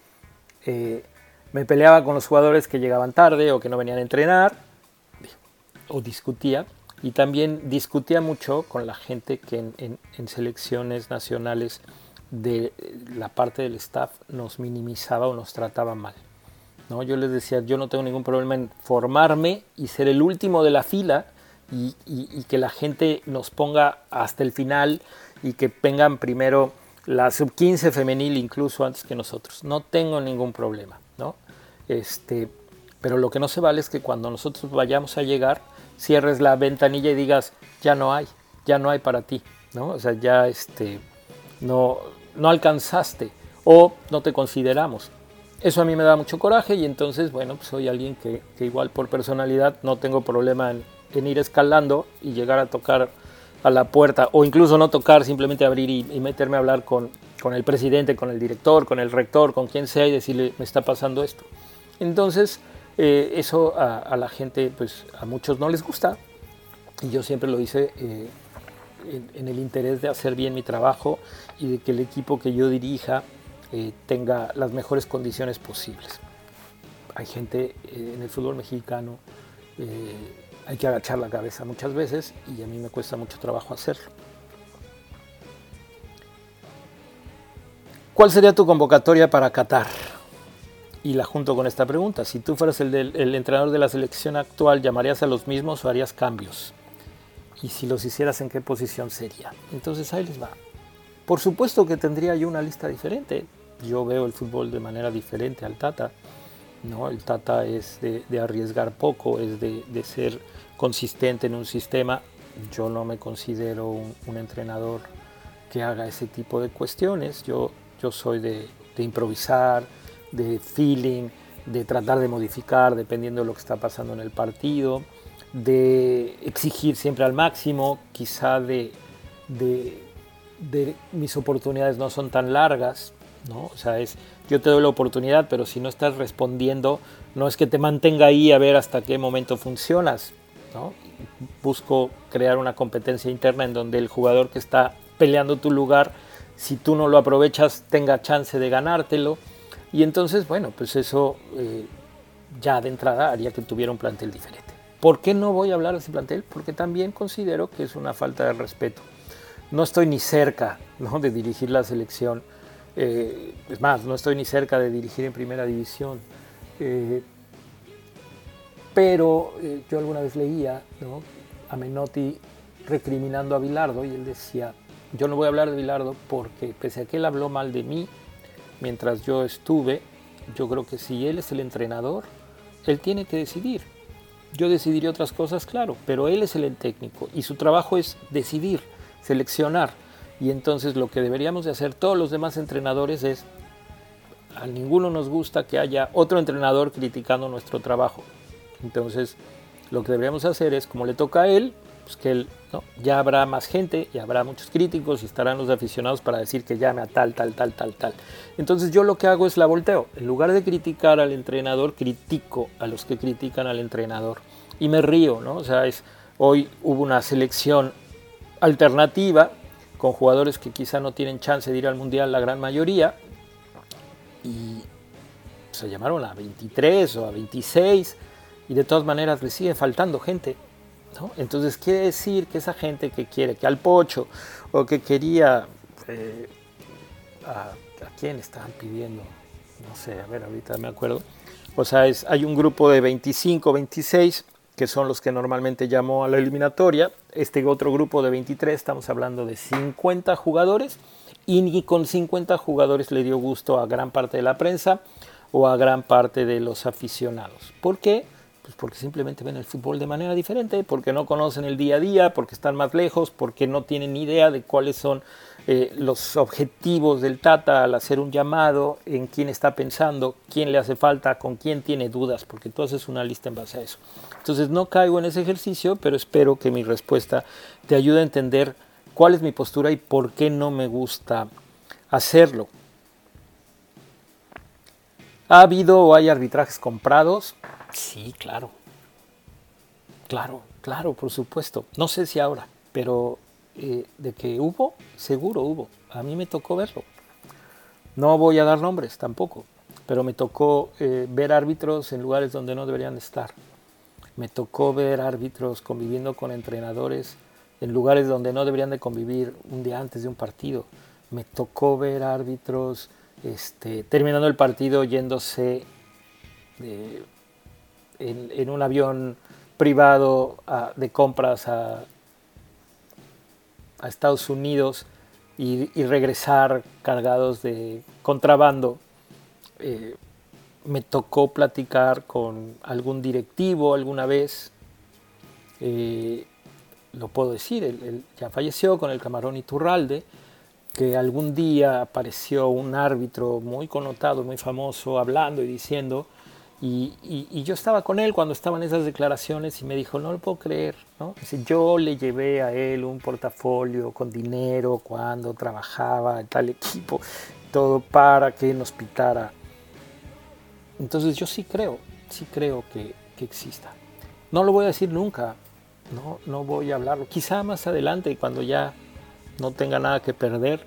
eh, me peleaba con los jugadores que llegaban tarde o que no venían a entrenar, o discutía y también discutía mucho con la gente que en, selecciones nacionales de la parte del staff nos minimizaba o nos trataba mal. ¿no? Yo les decía, yo no tengo ningún problema en formarme y ser el último de la fila y, que la gente nos ponga hasta el final y que vengan primero la sub 15 femenil incluso antes que nosotros. No tengo ningún problema, ¿no? Este, pero lo que no se vale es que cuando nosotros vayamos a llegar, cierres la ventanilla y digas, ya no hay, ya no hay para ti, ¿no? O sea, ya este, no, no alcanzaste o no te consideramos. Eso a mí me da mucho coraje y entonces, bueno, pues soy alguien que, igual por personalidad no tengo problema en, ir escalando y llegar a tocar a la puerta o incluso no tocar, simplemente abrir y, meterme a hablar con, con, el presidente, con el director, con el rector, con quien sea y decirle, me está pasando esto. Entonces, eh, eso a, la gente, pues a muchos no les gusta y yo siempre lo hice eh, en, el interés de hacer bien mi trabajo y de que el equipo que yo dirija eh, tenga las mejores condiciones posibles. Hay gente en el fútbol mexicano, hay que agachar la cabeza muchas veces y a mí me cuesta mucho trabajo hacerlo. ¿Cuál sería tu convocatoria para Qatar? Y la junto con esta pregunta. Si tú fueras el, el, entrenador de la selección actual, ¿llamarías a los mismos o harías cambios? Y si los hicieras, ¿en qué posición sería? Entonces ahí les va. Por supuesto que tendría yo una lista diferente. Yo veo el fútbol de manera diferente al Tata. ¿no? El Tata es de, arriesgar poco, es de, ser consistente en un sistema. Yo no me considero un, entrenador que haga ese tipo de cuestiones. Yo, yo soy de, improvisar, de feeling, de tratar de modificar dependiendo de lo que está pasando en el partido, de exigir siempre al máximo, quizá de, de mis oportunidades no son tan largas, ¿no? O sea, es, yo te doy la oportunidad, pero si no estás respondiendo, no es que te mantenga ahí a ver hasta qué momento funcionas, ¿no? Busco crear una competencia interna en donde el jugador que está peleando tu lugar, si tú no lo aprovechas, tenga chance de ganártelo. Y entonces, bueno, pues eso eh, ya de entrada haría que tuviera un plantel diferente. ¿Por qué no voy a hablar de ese plantel? Porque también considero que es una falta de respeto no estoy ni cerca de dirigir la selección. Eh, es más, no estoy ni cerca de dirigir en primera división. Eh, pero yo alguna vez leía a Menotti recriminando a Bilardo y él decía, yo no voy a hablar de Bilardo porque pese a que él habló mal de mí mientras yo estuve, yo creo que si él es el entrenador, él tiene que decidir. Yo decidiré otras cosas, claro, pero él es el técnico y su trabajo es decidir seleccionar. Y entonces lo que deberíamos de hacer todos los demás entrenadores es, a ninguno nos gusta que haya otro entrenador criticando nuestro trabajo. Entonces lo que deberíamos hacer es, como le toca a él, pues que él, ¿no? ya habrá más gente y habrá muchos críticos y estarán los aficionados para decir que llame a tal, tal, tal, tal, tal. Entonces yo lo que hago es la volteo. En lugar de criticar al entrenador, critico a los que critican al entrenador. Y me río, ¿no? O sea, es, hoy hubo una selección alternativa con jugadores que quizá no tienen chance de ir al Mundial la gran mayoría y se llamaron a 23 o a 26 y de todas maneras le sigue faltando gente. Entonces quiere decir que esa gente que quiere que al Pocho o que quería... Eh, a, quién estaban pidiendo? No sé, a ver, ahorita me acuerdo. O sea, es, hay un grupo de 25, 26 que son los que normalmente llamó a la eliminatoria. Este otro grupo de 23, estamos hablando de 50 jugadores, y ni con 50 jugadores le dio gusto a gran parte de la prensa o a gran parte de los aficionados. ¿Por qué? Pues porque simplemente ven el fútbol de manera diferente, porque no conocen el día a día, porque están más lejos, porque no tienen ni idea de cuáles son eh, los objetivos del Tata al hacer un llamado, en quién está pensando, quién le hace falta, con quién tiene dudas, porque tú haces una lista en base a eso. Entonces no caigo en ese ejercicio, pero espero que mi respuesta te ayude a entender cuál es mi postura y por qué no me gusta hacerlo. ¿Ha habido o hay arbitrajes comprados? Sí, claro. Claro, claro, por supuesto. No sé si ahora, pero eh, de que hubo, seguro hubo. A mí me tocó verlo. No voy a dar nombres tampoco, pero me tocó eh, ver árbitros en lugares donde no deberían estar. Me tocó ver árbitros conviviendo con entrenadores en lugares donde no deberían de convivir un día antes de un partido. Me tocó ver árbitros este, terminando el partido yéndose en, un avión privado de compras a, a, Estados Unidos y, regresar cargados de contrabando. Eh, me tocó platicar con algún directivo alguna vez, eh, lo puedo decir, él, ya falleció con el camarón Iturralde, que algún día apareció un árbitro muy connotado, muy famoso, hablando y diciendo, y, yo estaba con él cuando estaban esas declaraciones y me dijo, no lo puedo creer, ¿no? yo le llevé a él un portafolio con dinero cuando trabajaba en tal equipo, todo para que nos pitara entonces yo sí creo, sí creo que, exista. No lo voy a decir nunca, no, no voy a hablarlo. Quizá más adelante, cuando ya no tenga nada que perder,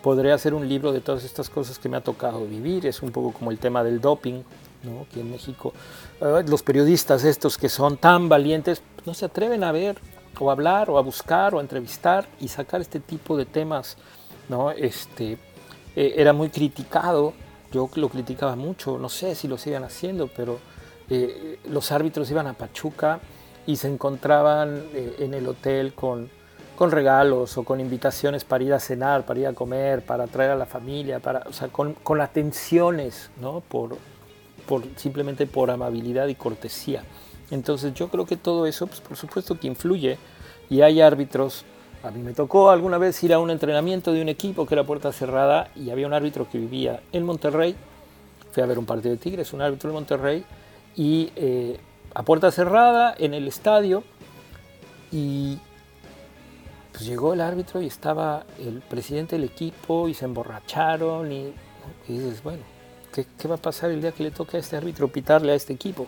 podré hacer un libro de todas estas cosas que me ha tocado vivir. Es un poco como el tema del doping, ¿no? Aquí en México. Los periodistas estos que son tan valientes no se atreven a ver o a hablar o a buscar o a entrevistar y sacar este tipo de temas. ¿no? Este, eh, era muy criticado yo lo criticaba mucho, no sé si lo sigan haciendo, pero eh, los árbitros iban a Pachuca y se encontraban eh, en el hotel con, con, regalos o con invitaciones para ir a cenar, para ir a comer, para traer a la familia, para, o sea, con, con atenciones, ¿no? Por, simplemente por amabilidad y cortesía. Entonces yo creo que todo eso, pues, por supuesto que influye y hay árbitros a mí me tocó alguna vez ir a un entrenamiento de un equipo que era puerta cerrada y había un árbitro que vivía en Monterrey. Fui a ver un partido de Tigres, un árbitro de Monterrey, y eh, a puerta cerrada en el estadio. Y pues llegó el árbitro y estaba el presidente del equipo y se emborracharon. Y, dices, bueno, ¿qué, va a pasar el día que le toque a este árbitro pitarle a este equipo?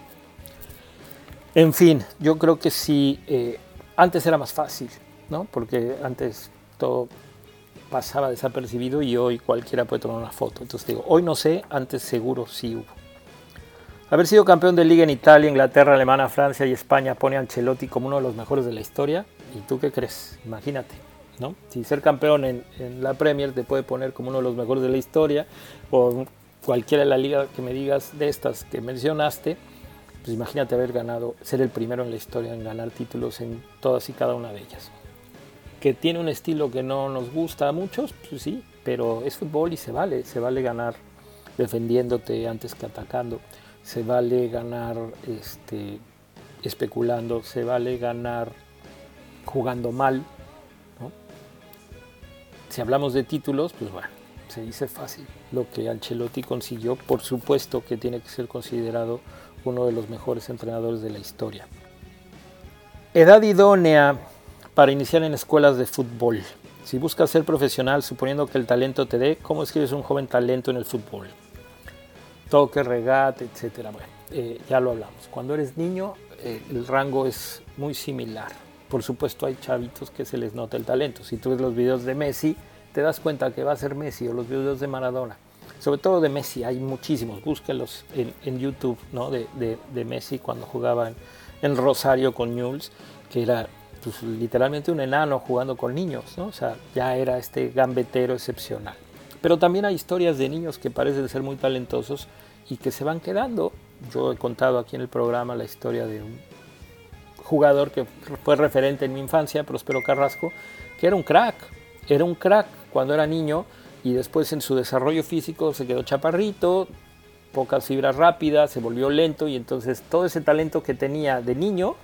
En fin, yo creo que sí, eh, antes era más fácil ¿no? Porque antes todo pasaba desapercibido y hoy cualquiera puede tomar una foto. Entonces digo, hoy no sé, antes seguro sí hubo. Haber sido campeón de liga en Italia, Inglaterra, Alemania, Francia y España pone a Ancelotti como uno de los mejores de la historia. ¿Y tú qué crees? Imagínate, ¿no? Si ser campeón en, en la Premier te puede poner como uno de los mejores de la historia, o cualquiera de la liga que me digas de estas que mencionaste, pues imagínate haber ganado, ser el primero en la historia en ganar títulos en todas y cada una de ellas que tiene un estilo que no nos gusta a muchos, pues sí, pero es fútbol y se vale, se vale ganar defendiéndote antes que atacando, se vale ganar este, especulando, se vale ganar jugando mal. Si hablamos de títulos, pues bueno, se dice fácil. Lo que Ancelotti consiguió, por supuesto que tiene que ser considerado uno de los mejores entrenadores de la historia. Edad idónea para iniciar en escuelas de fútbol. Si buscas ser profesional, suponiendo que el talento te dé, ¿cómo escribes un joven talento en el fútbol? Toque, regate, etcétera. Bueno, eh, ya lo hablamos. Cuando eres niño, eh, el rango es muy similar. Por supuesto, hay chavitos que se les nota el talento. Si tú ves los videos de Messi, te das cuenta que va a ser Messi o los videos de Maradona. Sobre todo de Messi, hay muchísimos. Búsquenlos en, YouTube ¿no? de, Messi cuando jugaba en, Rosario con Newell's, que era pues, literalmente un enano jugando con niños, ¿no? O sea, ya era este gambetero excepcional. Pero también hay historias de niños que parecen ser muy talentosos y que se van quedando. Yo he contado aquí en el programa la historia de un jugador que fue referente en mi infancia, Próspero Carrasco, que era un crack, era un crack cuando era niño y después en su desarrollo físico se quedó chaparrito, pocas fibras rápidas, se volvió lento y entonces todo ese talento que tenía de niño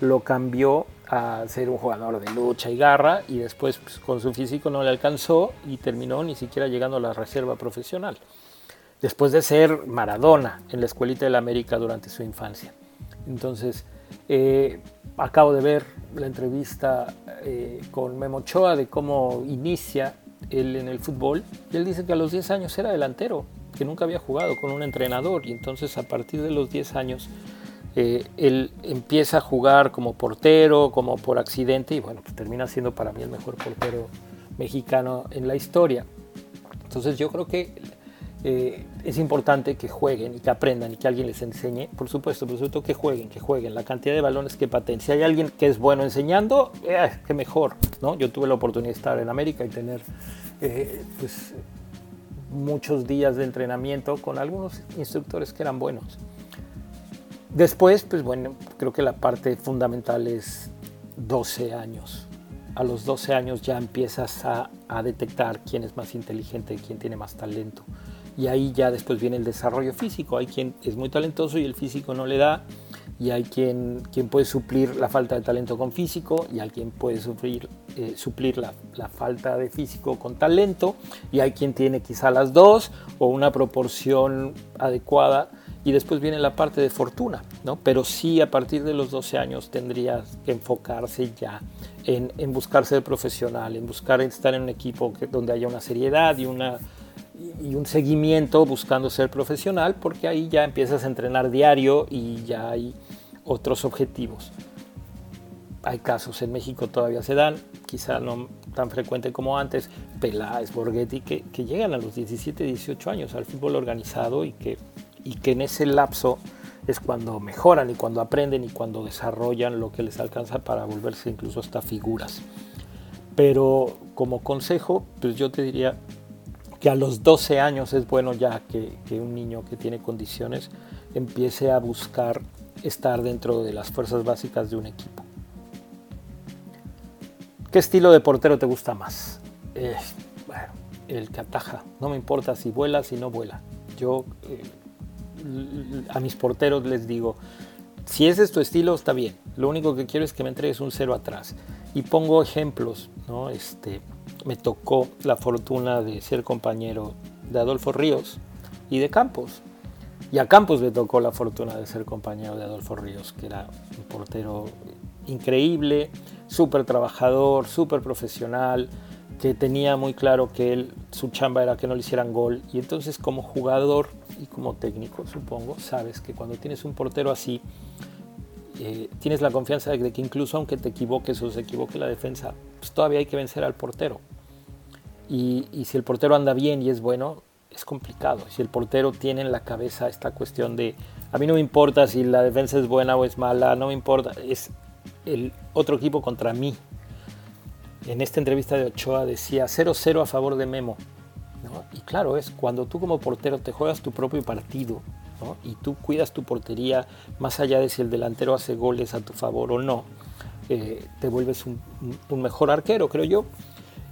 lo cambió a ser un jugador de lucha y garra y después pues, con su físico no le alcanzó y terminó ni siquiera llegando a la reserva profesional. Después de ser Maradona en la Escuelita de la América durante su infancia. Entonces, eh, acabo de ver la entrevista eh, con Memo Ochoa de cómo inicia él en el fútbol. Y él dice que a los 10 años era delantero, que nunca había jugado con un entrenador y entonces a partir de los 10 años eh, él empieza a jugar como portero, como por accidente, y bueno, pues termina siendo para mí el mejor portero mexicano en la historia. Entonces yo creo que eh, es importante que jueguen y que aprendan y que alguien les enseñe. Por supuesto, por supuesto que jueguen, que jueguen. La cantidad de balones que paten. Si hay alguien que es bueno enseñando, eh, que mejor. ¿no? Yo tuve la oportunidad de estar en América y tener pues, muchos días de entrenamiento con algunos instructores que eran buenos. Después, pues bueno, creo que la parte fundamental es 12 años. A los 12 años ya empiezas a, a detectar quién es más inteligente, quién tiene más talento. Y ahí ya después viene el desarrollo físico. Hay quien es muy talentoso y el físico no le da y hay quien, quien puede suplir la falta de talento con físico y hay quien puede suplir, eh, suplir la, la, falta de físico con talento y hay quien tiene quizá las dos o una proporción adecuada y después viene la parte de fortuna, ¿no? Pero sí a partir de los 12 años tendrías que enfocarse ya en, en buscar ser profesional, en buscar estar en un equipo donde haya una seriedad y una y un seguimiento buscando ser profesional porque ahí ya empiezas a entrenar diario y ya hay otros objetivos. Hay casos en México todavía se dan, quizá no tan frecuente como antes, Peláez, Borghetti, que, que llegan a los 17, 18 años al fútbol organizado y que, y que en ese lapso es cuando mejoran y cuando aprenden y cuando desarrollan lo que les alcanza para volverse incluso hasta figuras. Pero como consejo, pues yo te diría que a los 12 años es bueno ya que, un niño que tiene condiciones empiece a buscar estar dentro de las fuerzas básicas de un equipo. ¿Qué estilo de portero te gusta más? Eh, bueno, el que ataja. No me importa si vuela, si no vuela. Yo eh, a mis porteros les digo, si ese es tu estilo, está bien. Lo único que quiero es que me entregues un cero atrás. Y pongo ejemplos, ¿no? Este, me tocó la fortuna de ser compañero de Adolfo Ríos y de Campos. Y a Campos le tocó la fortuna de ser compañero de Adolfo Ríos, que era un portero increíble, súper trabajador, súper profesional, que tenía muy claro que él, su chamba era que no le hicieran gol. Y entonces como jugador y como técnico, supongo, sabes que cuando tienes un portero así, eh, tienes la confianza de que incluso aunque te equivoques o se equivoque la defensa, pues todavía hay que vencer al portero. Y, y si el portero anda bien y es bueno, es complicado. Si el portero tiene en la cabeza esta cuestión de, a mí no me importa si la defensa es buena o es mala, no me importa, es el otro equipo contra mí. En esta entrevista de Ochoa decía 0-0 a favor de Memo. Y claro, es cuando tú como portero te juegas tu propio partido y tú cuidas tu portería más allá de si el delantero hace goles a tu favor o no, eh, te vuelves un, un mejor arquero, creo yo.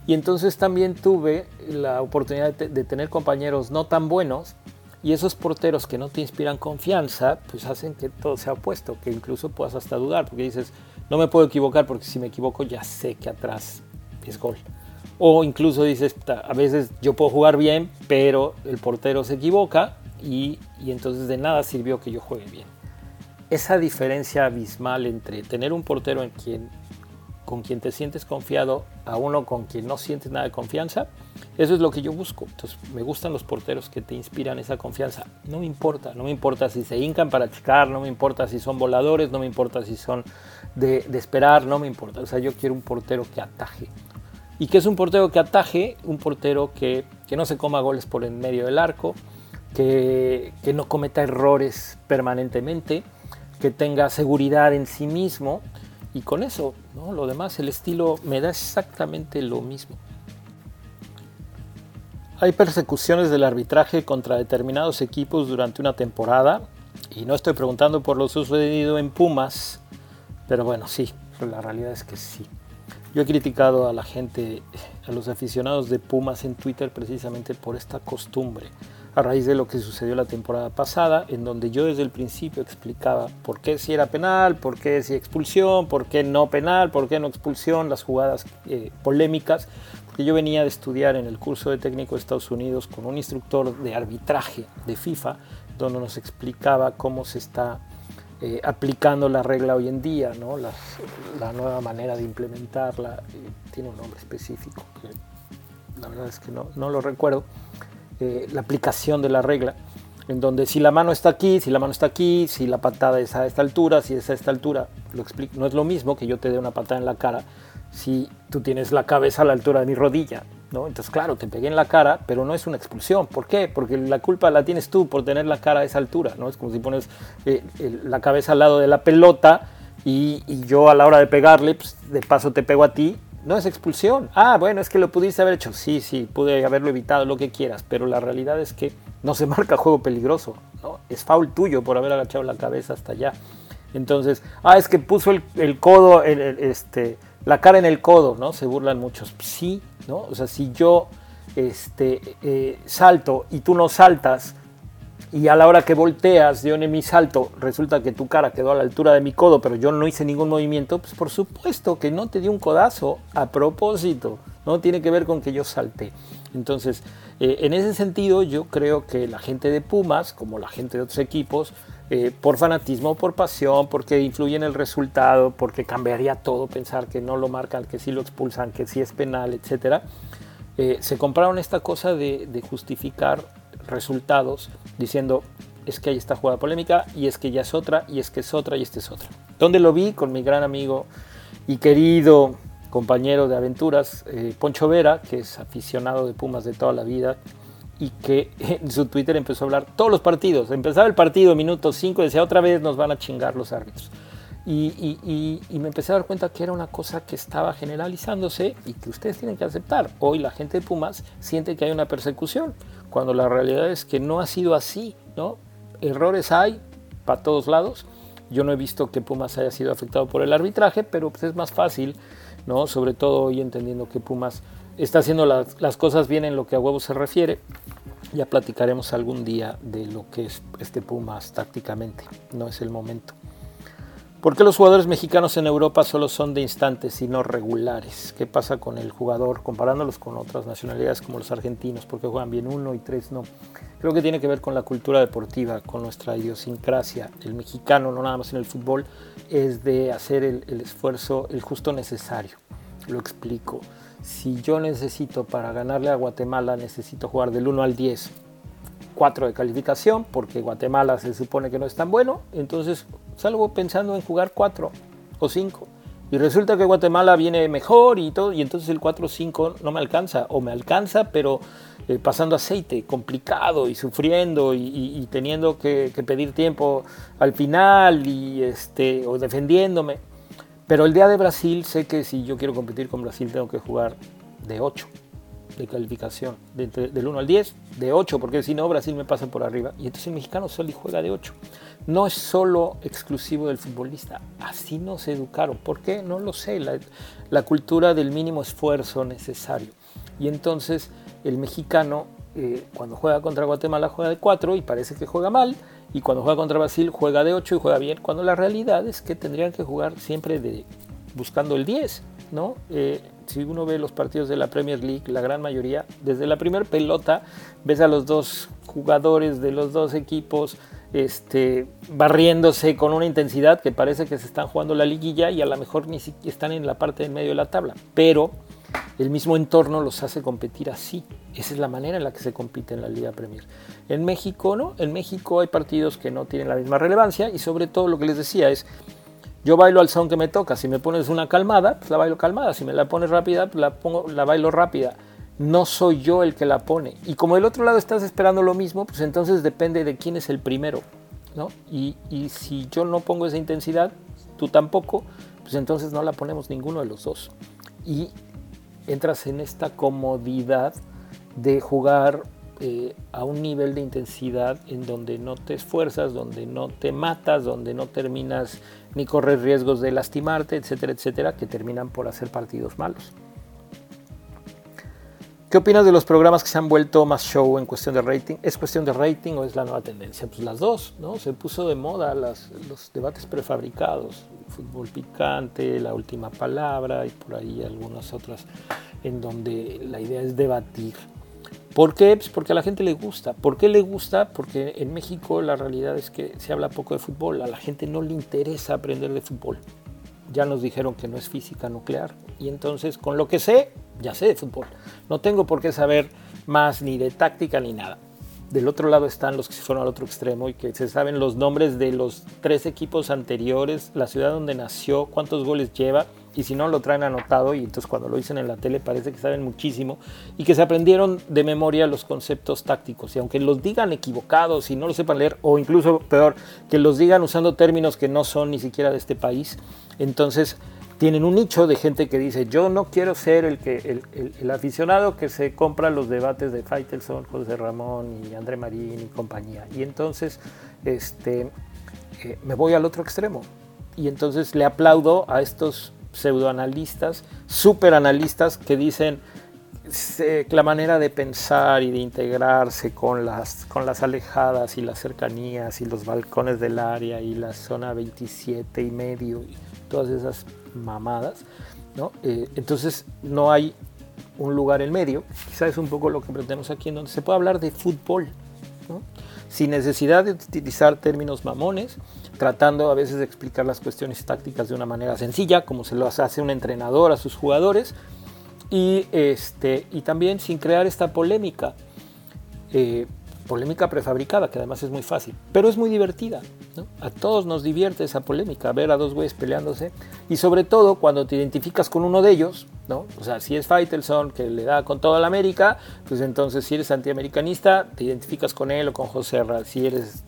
Y entonces también tuve la oportunidad de, tener compañeros no tan buenos y esos porteros que no te inspiran confianza, pues hacen que todo sea opuesto, que incluso puedas hasta dudar, porque dices, no me puedo equivocar porque si me equivoco ya sé que atrás es gol. O incluso dices, a veces yo puedo jugar bien, pero el portero se equivoca y, entonces de nada sirvió que yo juegue bien. Esa diferencia abismal entre tener un portero con quien te sientes confiado a uno con quien no sientes nada de confianza, eso es lo que yo busco. Entonces, me gustan los porteros que te inspiran esa confianza. No me importa, no me importa si se hincan para chicar, no me importa si son voladores, no me importa si son de, de esperar, no me importa. O sea, yo quiero un portero que ataje. ¿Y qué es un portero que ataje? Un portero que, que no se coma goles por en medio del arco, que, que no cometa errores permanentemente, que tenga seguridad en sí mismo y con eso, ¿no? lo demás, el estilo me da exactamente lo mismo. Hay persecuciones del arbitraje contra determinados equipos durante una temporada y no estoy preguntando por lo sucedido en Pumas, pero bueno, sí, la realidad es que sí. Yo he criticado a la gente, a los aficionados de Pumas en Twitter precisamente por esta costumbre a raíz de lo que sucedió la temporada pasada, en donde yo desde el principio explicaba por qué si era penal, por qué si expulsión, por qué no penal, por qué no expulsión, las jugadas eh, polémicas, porque yo venía de estudiar en el curso de técnico de Estados Unidos con un instructor de arbitraje de FIFA, donde nos explicaba cómo se está eh, aplicando la regla hoy en día, ¿no? la nueva manera de implementarla, eh, tiene un nombre específico, la verdad es que no, no lo recuerdo eh, la aplicación de la regla, en donde si la mano está aquí, si la mano está aquí, si la patada es a esta altura, si es a esta altura, no es lo mismo que yo te dé una patada en la cara si tú tienes la cabeza a la altura de mi rodilla. ¿no? Entonces, claro, te pegué en la cara, pero no es una expulsión. ¿Por qué? Porque la culpa la tienes tú por tener la cara a esa altura. ¿no? Es como si pones eh, la cabeza al lado de la pelota y, y, yo a la hora de pegarle, pues, de paso te pego a ti no es expulsión. Ah, bueno, es que lo pudiste haber hecho. Sí, sí, pude haberlo evitado, lo que quieras, pero la realidad es que no se marca juego peligroso. ¿no? es foul tuyo por haber agachado la cabeza hasta allá. Entonces, ah, es que puso el, codo, este, la cara en el codo, ¿no? Se burlan muchos. Sí, ¿no? O sea, si yo este, eh, salto y tú no saltas, y a la hora que volteas, yo mi salto, resulta que tu cara quedó a la altura de mi codo, pero yo no hice ningún movimiento, pues por supuesto que no te di un codazo a propósito, no tiene que ver con que yo salté. Entonces, eh, en ese sentido, yo creo que la gente de Pumas, como la gente de otros equipos, eh, por fanatismo, por pasión, porque influye en el resultado, porque cambiaría todo pensar que no lo marcan, que sí lo expulsan, que sí es penal, etcétera, eh, se compraron esta cosa de justificar resultados diciendo es que hay esta jugada polémica y es que ya es otra y es que es otra y este es otra. ¿Dónde lo vi? Con mi gran amigo y querido compañero de aventuras, eh, Poncho Vera, que es aficionado de Pumas de toda la vida y que en su Twitter empezó a hablar todos los partidos. Empezaba el partido, minuto 5, decía otra vez nos van a chingar los árbitros. Y, me empecé a dar cuenta que era una cosa que estaba generalizándose y que ustedes tienen que aceptar. Hoy la gente de Pumas siente que hay una persecución, cuando la realidad es que no ha sido así, ¿no? Errores hay para todos lados. Yo no he visto que Pumas haya sido afectado por el arbitraje, pero pues es más fácil. Sobre todo hoy entendiendo que Pumas está haciendo las, las cosas bien en lo que a huevos se refiere. Ya platicaremos algún día de lo que es este Pumas tácticamente. No es el momento. ¿Por qué los jugadores mexicanos en Europa solo son de instantes y no regulares? ¿Qué pasa con el jugador comparándolos con otras nacionalidades como los argentinos? ¿Por qué juegan bien uno y tres no? Creo que tiene que ver con la cultura deportiva, con nuestra idiosincrasia. El mexicano, no nada más en el fútbol, es de hacer el, esfuerzo, el justo necesario. Lo explico. Si yo necesito para ganarle a Guatemala, necesito jugar del 1 al 10 4 de calificación, porque Guatemala se supone que no es tan bueno, entonces salgo pensando en jugar 4 o 5. Y resulta que Guatemala viene mejor y todo, y entonces el 4 o 5 no me alcanza, o me alcanza, pero eh, pasando aceite, complicado y sufriendo y, teniendo que, que, pedir tiempo al final y este, o defendiéndome. Pero el día de Brasil sé que si yo quiero competir con Brasil tengo que jugar de 8 de calificación, del 1 al 10, de 8, porque si no Brasil me pasa por arriba. Y entonces el mexicano solo juega de 8. No es solo exclusivo del futbolista, así nos educaron. ¿Por qué? No lo sé, la, cultura del mínimo esfuerzo necesario. Y entonces el mexicano eh, cuando juega contra Guatemala juega de 4 y parece que juega mal, y cuando juega contra Brasil juega de 8 y juega bien, cuando la realidad es que tendrían que jugar siempre de, buscando el 10, ¿no? Eh, si uno ve los partidos de la Premier League, la gran mayoría, desde la primera pelota, ves a los dos jugadores de los dos equipos este, barriéndose con una intensidad que parece que se están jugando la liguilla y a lo mejor ni siquiera están en la parte del medio de la tabla. Pero el mismo entorno los hace competir así. Esa es la manera en la que se compite en la Liga Premier. En México, ¿no? En México hay partidos que no tienen la misma relevancia y sobre todo lo que les decía es yo bailo al son que me toca. Si me pones una calmada, pues la bailo calmada. Si me la pones rápida, pues la, pongo, la bailo rápida. No soy yo el que la pone. Y como del otro lado estás esperando lo mismo, pues entonces depende de quién es el primero. ¿no? Y, y si yo no pongo esa intensidad, tú tampoco, pues entonces no la ponemos ninguno de los dos. Y entras en esta comodidad de jugar eh, a un nivel de intensidad en donde no te esfuerzas, donde no te matas, donde no terminas ni corres riesgos de lastimarte, etcétera, etcétera, que terminan por hacer partidos malos. ¿Qué opinas de los programas que se han vuelto más show en cuestión de rating? ¿Es cuestión de rating o es la nueva tendencia? Pues las dos, ¿no? Se puso de moda los debates prefabricados, fútbol picante, la última palabra y por ahí algunas otras en donde la idea es debatir ¿Por qué? Pues porque a la gente le gusta. ¿Por qué le gusta? Porque en México la realidad es que se habla poco de fútbol. A la gente no le interesa aprender de fútbol. Ya nos dijeron que no es física nuclear. Y entonces, con lo que sé, ya sé de fútbol. No tengo por qué saber más ni de táctica ni nada. Del otro lado están los que se fueron al otro extremo y que se saben los nombres de los tres equipos anteriores, la ciudad donde nació, cuántos goles lleva y si no lo traen anotado y entonces cuando lo dicen en la tele parece que saben muchísimo y que se aprendieron de memoria los conceptos tácticos y aunque los digan equivocados y no lo sepan leer o incluso peor que los digan usando términos que no son ni siquiera de este país, entonces tienen un nicho de gente que dice, yo no quiero ser el, que, el, aficionado que se compra los debates de Faitelson, José Ramón y André Marín y compañía. Y entonces este, eh, me voy al otro extremo. Y entonces le aplaudo a estos pseudoanalistas, superanalistas que dicen, la manera de pensar y de integrarse con las, con las alejadas y las cercanías y los balcones del área y la zona 27 y medio y todas esas mamadas, ¿no? Eh, entonces no hay un lugar en medio, quizás es un poco lo que pretendemos aquí, en donde se puede hablar de fútbol, sin necesidad de utilizar términos mamones, tratando a veces de explicar las cuestiones tácticas de una manera sencilla, como se lo hace un entrenador a sus jugadores, y, este, y también sin crear esta polémica, eh, polémica prefabricada, que además es muy fácil, pero es muy divertida. A todos nos divierte esa polémica, ver a dos güeyes peleándose, y sobre todo cuando te identificas con uno de ellos, ¿no? o sea, si es Faitelson, que le da con toda la América, pues entonces si eres antiamericanista, te identificas con él o con José Ra, si eres.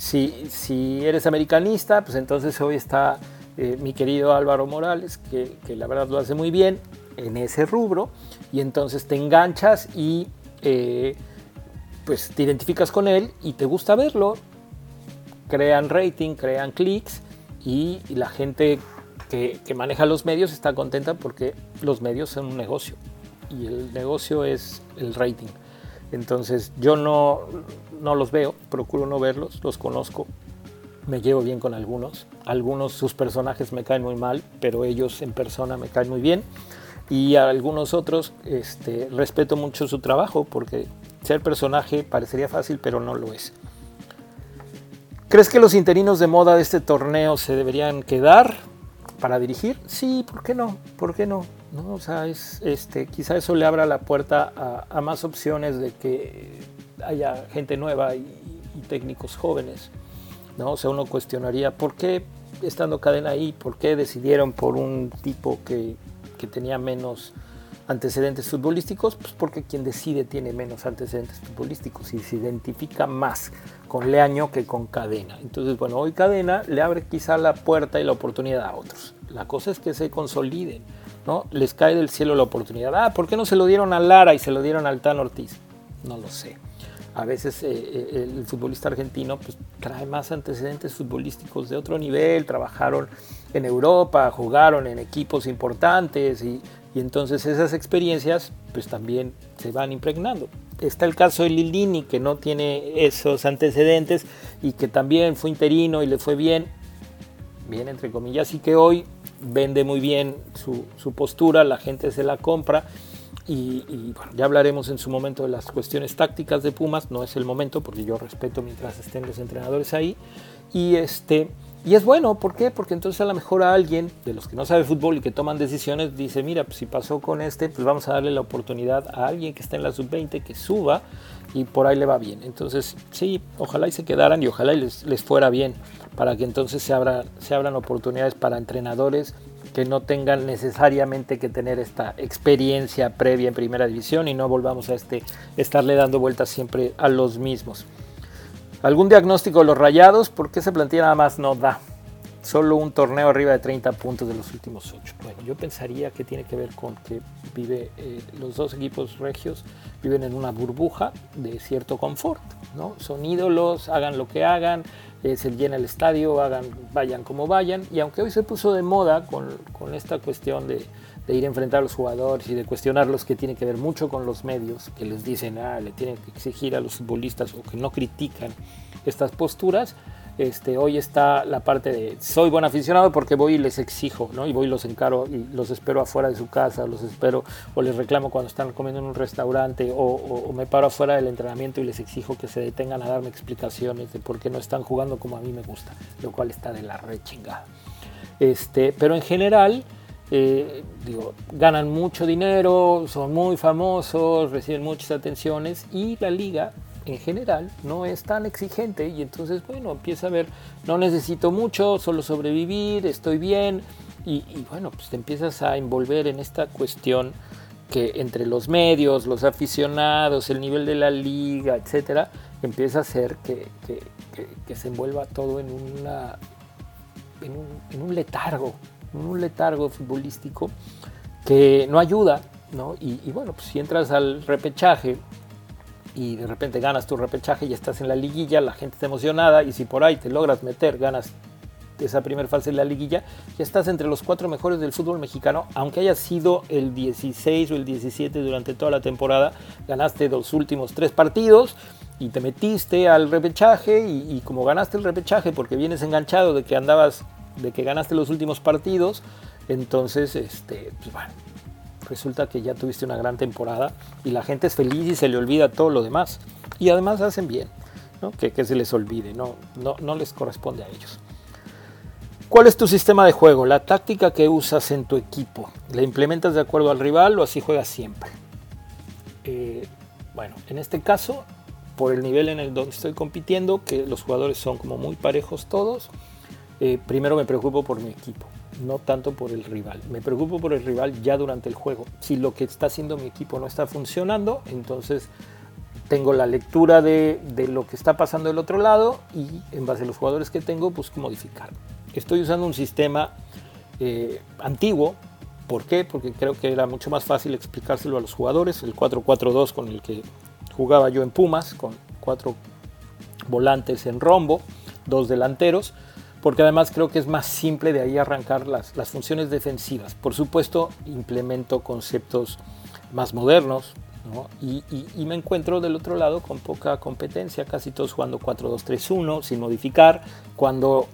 Si, eres americanista, pues entonces hoy está eh, mi querido Álvaro Morales, que, que la verdad lo hace muy bien, en ese rubro y entonces te enganchas y eh, pues te identificas con él y te gusta verlo. Crean rating, crean clics y, la gente que, maneja los medios está contenta porque los medios son un negocio y el negocio es el rating. Entonces yo no, no los veo, procuro no verlos, los conozco, me llevo bien con algunos. Algunos, sus personajes me caen muy mal, pero ellos en persona me caen muy bien y a algunos otros este, respeto mucho su trabajo porque ser personaje parecería fácil, pero no lo es. ¿Crees que los interinos de moda de este torneo se deberían quedar para dirigir? Sí, ¿por qué no? ¿Por qué no? ¿No? O este, quizá eso le abra la puerta a, más opciones de que haya gente nueva y, y, técnicos jóvenes. ¿no? O sea, uno cuestionaría por qué estando cadena ahí, por qué decidieron por un tipo que que tenía menos antecedentes futbolísticos, pues porque quien decide tiene menos antecedentes futbolísticos y se identifica más con Leaño que con Cadena. Entonces, bueno, hoy Cadena le abre quizá la puerta y la oportunidad a otros. La cosa es que se consoliden, ¿no? Les cae del cielo la oportunidad. Ah, ¿por qué no se lo dieron a Lara y se lo dieron al Tan Ortiz? No lo sé. A veces eh, eh, el futbolista argentino pues, trae más antecedentes futbolísticos de otro nivel, trabajaron en Europa, jugaron en equipos importantes y, entonces esas experiencias pues también se van impregnando. Está el caso de Lilini que no tiene esos antecedentes y que también fue interino y le fue bien, bien entre comillas, y que hoy vende muy bien su, su postura, la gente se la compra y, bueno, ya hablaremos en su momento de las cuestiones tácticas de Pumas, no es el momento porque yo respeto mientras estén los entrenadores ahí. Y este, y es bueno, ¿por qué? Porque entonces a lo mejor a alguien de los que no sabe fútbol y que toman decisiones dice, mira, pues si pasó con este, pues vamos a darle la oportunidad a alguien que está en la sub-20 que suba y por ahí le va bien. Entonces, sí, ojalá y se quedaran y ojalá y les, les fuera bien para que entonces se, abra, se abran oportunidades para entrenadores que no tengan necesariamente que tener esta experiencia previa en primera división y no volvamos a este, estarle dando vueltas siempre a los mismos. ¿Algún diagnóstico de los rayados? ¿Por qué esa plantilla nada más no da? Solo un torneo arriba de 30 puntos de los últimos 8. Bueno, yo pensaría que tiene que ver con que vive, eh, los dos equipos regios viven en una burbuja de cierto confort. ¿no? Son ídolos, hagan lo que hagan, eh, se llena el estadio, vayan como vayan. Y aunque hoy se puso de moda con, con esta cuestión de, de ir a enfrentar a los jugadores y de cuestionarlos que tiene que ver mucho con los medios que les dicen, ah, le tienen que exigir a los futbolistas o que no critican estas posturas. Este, hoy está la parte de soy buen aficionado porque voy y les exijo. Y voy y los encaro y los espero afuera de su casa, los espero o les reclamo cuando están comiendo en un restaurante o, me paro afuera del entrenamiento y les exijo que se detengan a darme explicaciones de por qué no están jugando como a mí me gusta, lo cual está de la re chingada. Este, pero en general, eh, digo, ganan mucho dinero, son muy famosos, reciben muchas atenciones y la liga en general no es tan exigente y entonces bueno empieza a ver no necesito mucho solo sobrevivir estoy bien y, bueno pues te empiezas a envolver en esta cuestión que entre los medios los aficionados el nivel de la liga etcétera empieza a hacer que, que, se envuelva todo en una en un, en un letargo un letargo futbolístico que no ayuda, ¿no? Y, y bueno, pues si entras al repechaje y de repente ganas tu repechaje y estás en la liguilla, la gente está emocionada y si por ahí te logras meter, ganas esa primera fase de la liguilla, ya estás entre los cuatro mejores del fútbol mexicano, aunque haya sido el 16 o el 17 durante toda la temporada, ganaste los últimos tres partidos y te metiste al repechaje y, como ganaste el repechaje porque vienes enganchado de que andabas, de que ganaste los últimos partidos, entonces, este, pues bueno, resulta que ya tuviste una gran temporada y la gente es feliz y se le olvida todo lo demás. Y además hacen bien, que se les olvide, no, no, no les corresponde a ellos. ¿Cuál es tu sistema de juego? La táctica que usas en tu equipo. ¿La implementas de acuerdo al rival o así juegas siempre? Eh, bueno, en este caso, por el nivel en el donde estoy compitiendo, que los jugadores son como muy parejos todos, eh, primero me preocupo por mi equipo, no tanto por el rival. Me preocupo por el rival ya durante el juego. Si lo que está haciendo mi equipo no está funcionando, entonces tengo la lectura de, de lo que está pasando del otro lado y en base a los jugadores que tengo, pues modificar. Estoy usando un sistema eh, antiguo. ¿Por qué? Porque creo que era mucho más fácil explicárselo a los jugadores. El 4-4-2 con el que jugaba yo en Pumas, con cuatro volantes en rombo, dos delanteros, porque además creo que es más simple de ahí arrancar las, las funciones defensivas. Por supuesto, implemento conceptos más modernos, y, y, me encuentro del otro lado con poca competencia, casi todos jugando 4-2-3-1 sin modificar. Cuando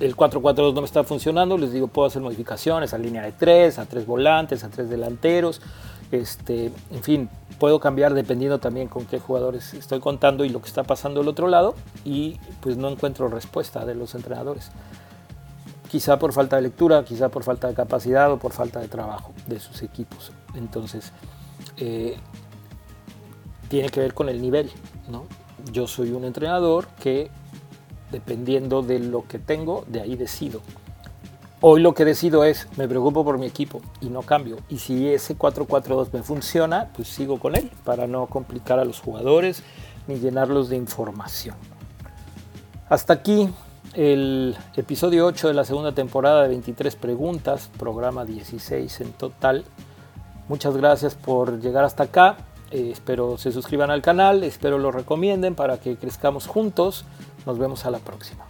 el 4-4-2 no me está funcionando, les digo, puedo hacer modificaciones a línea de 3, a 3 volantes, a 3 delanteros. Este, en fin, puedo cambiar dependiendo también con qué jugadores estoy contando y lo que está pasando del otro lado y pues no encuentro respuesta de los entrenadores. Quizá por falta de lectura, quizá por falta de capacidad o por falta de trabajo de sus equipos. Entonces, eh, tiene que ver con el nivel. ¿no? Yo soy un entrenador que dependiendo de lo que tengo, de ahí decido. Hoy lo que decido es, me preocupo por mi equipo y no cambio. Y si ese 4-4-2 me funciona, pues sigo con él para no complicar a los jugadores ni llenarlos de información. Hasta aquí el episodio 8 de la segunda temporada de 23 preguntas, programa 16 en total. Muchas gracias por llegar hasta acá. Eh, espero se suscriban al canal, espero lo recomienden para que crezcamos juntos. Nos vemos a la próxima.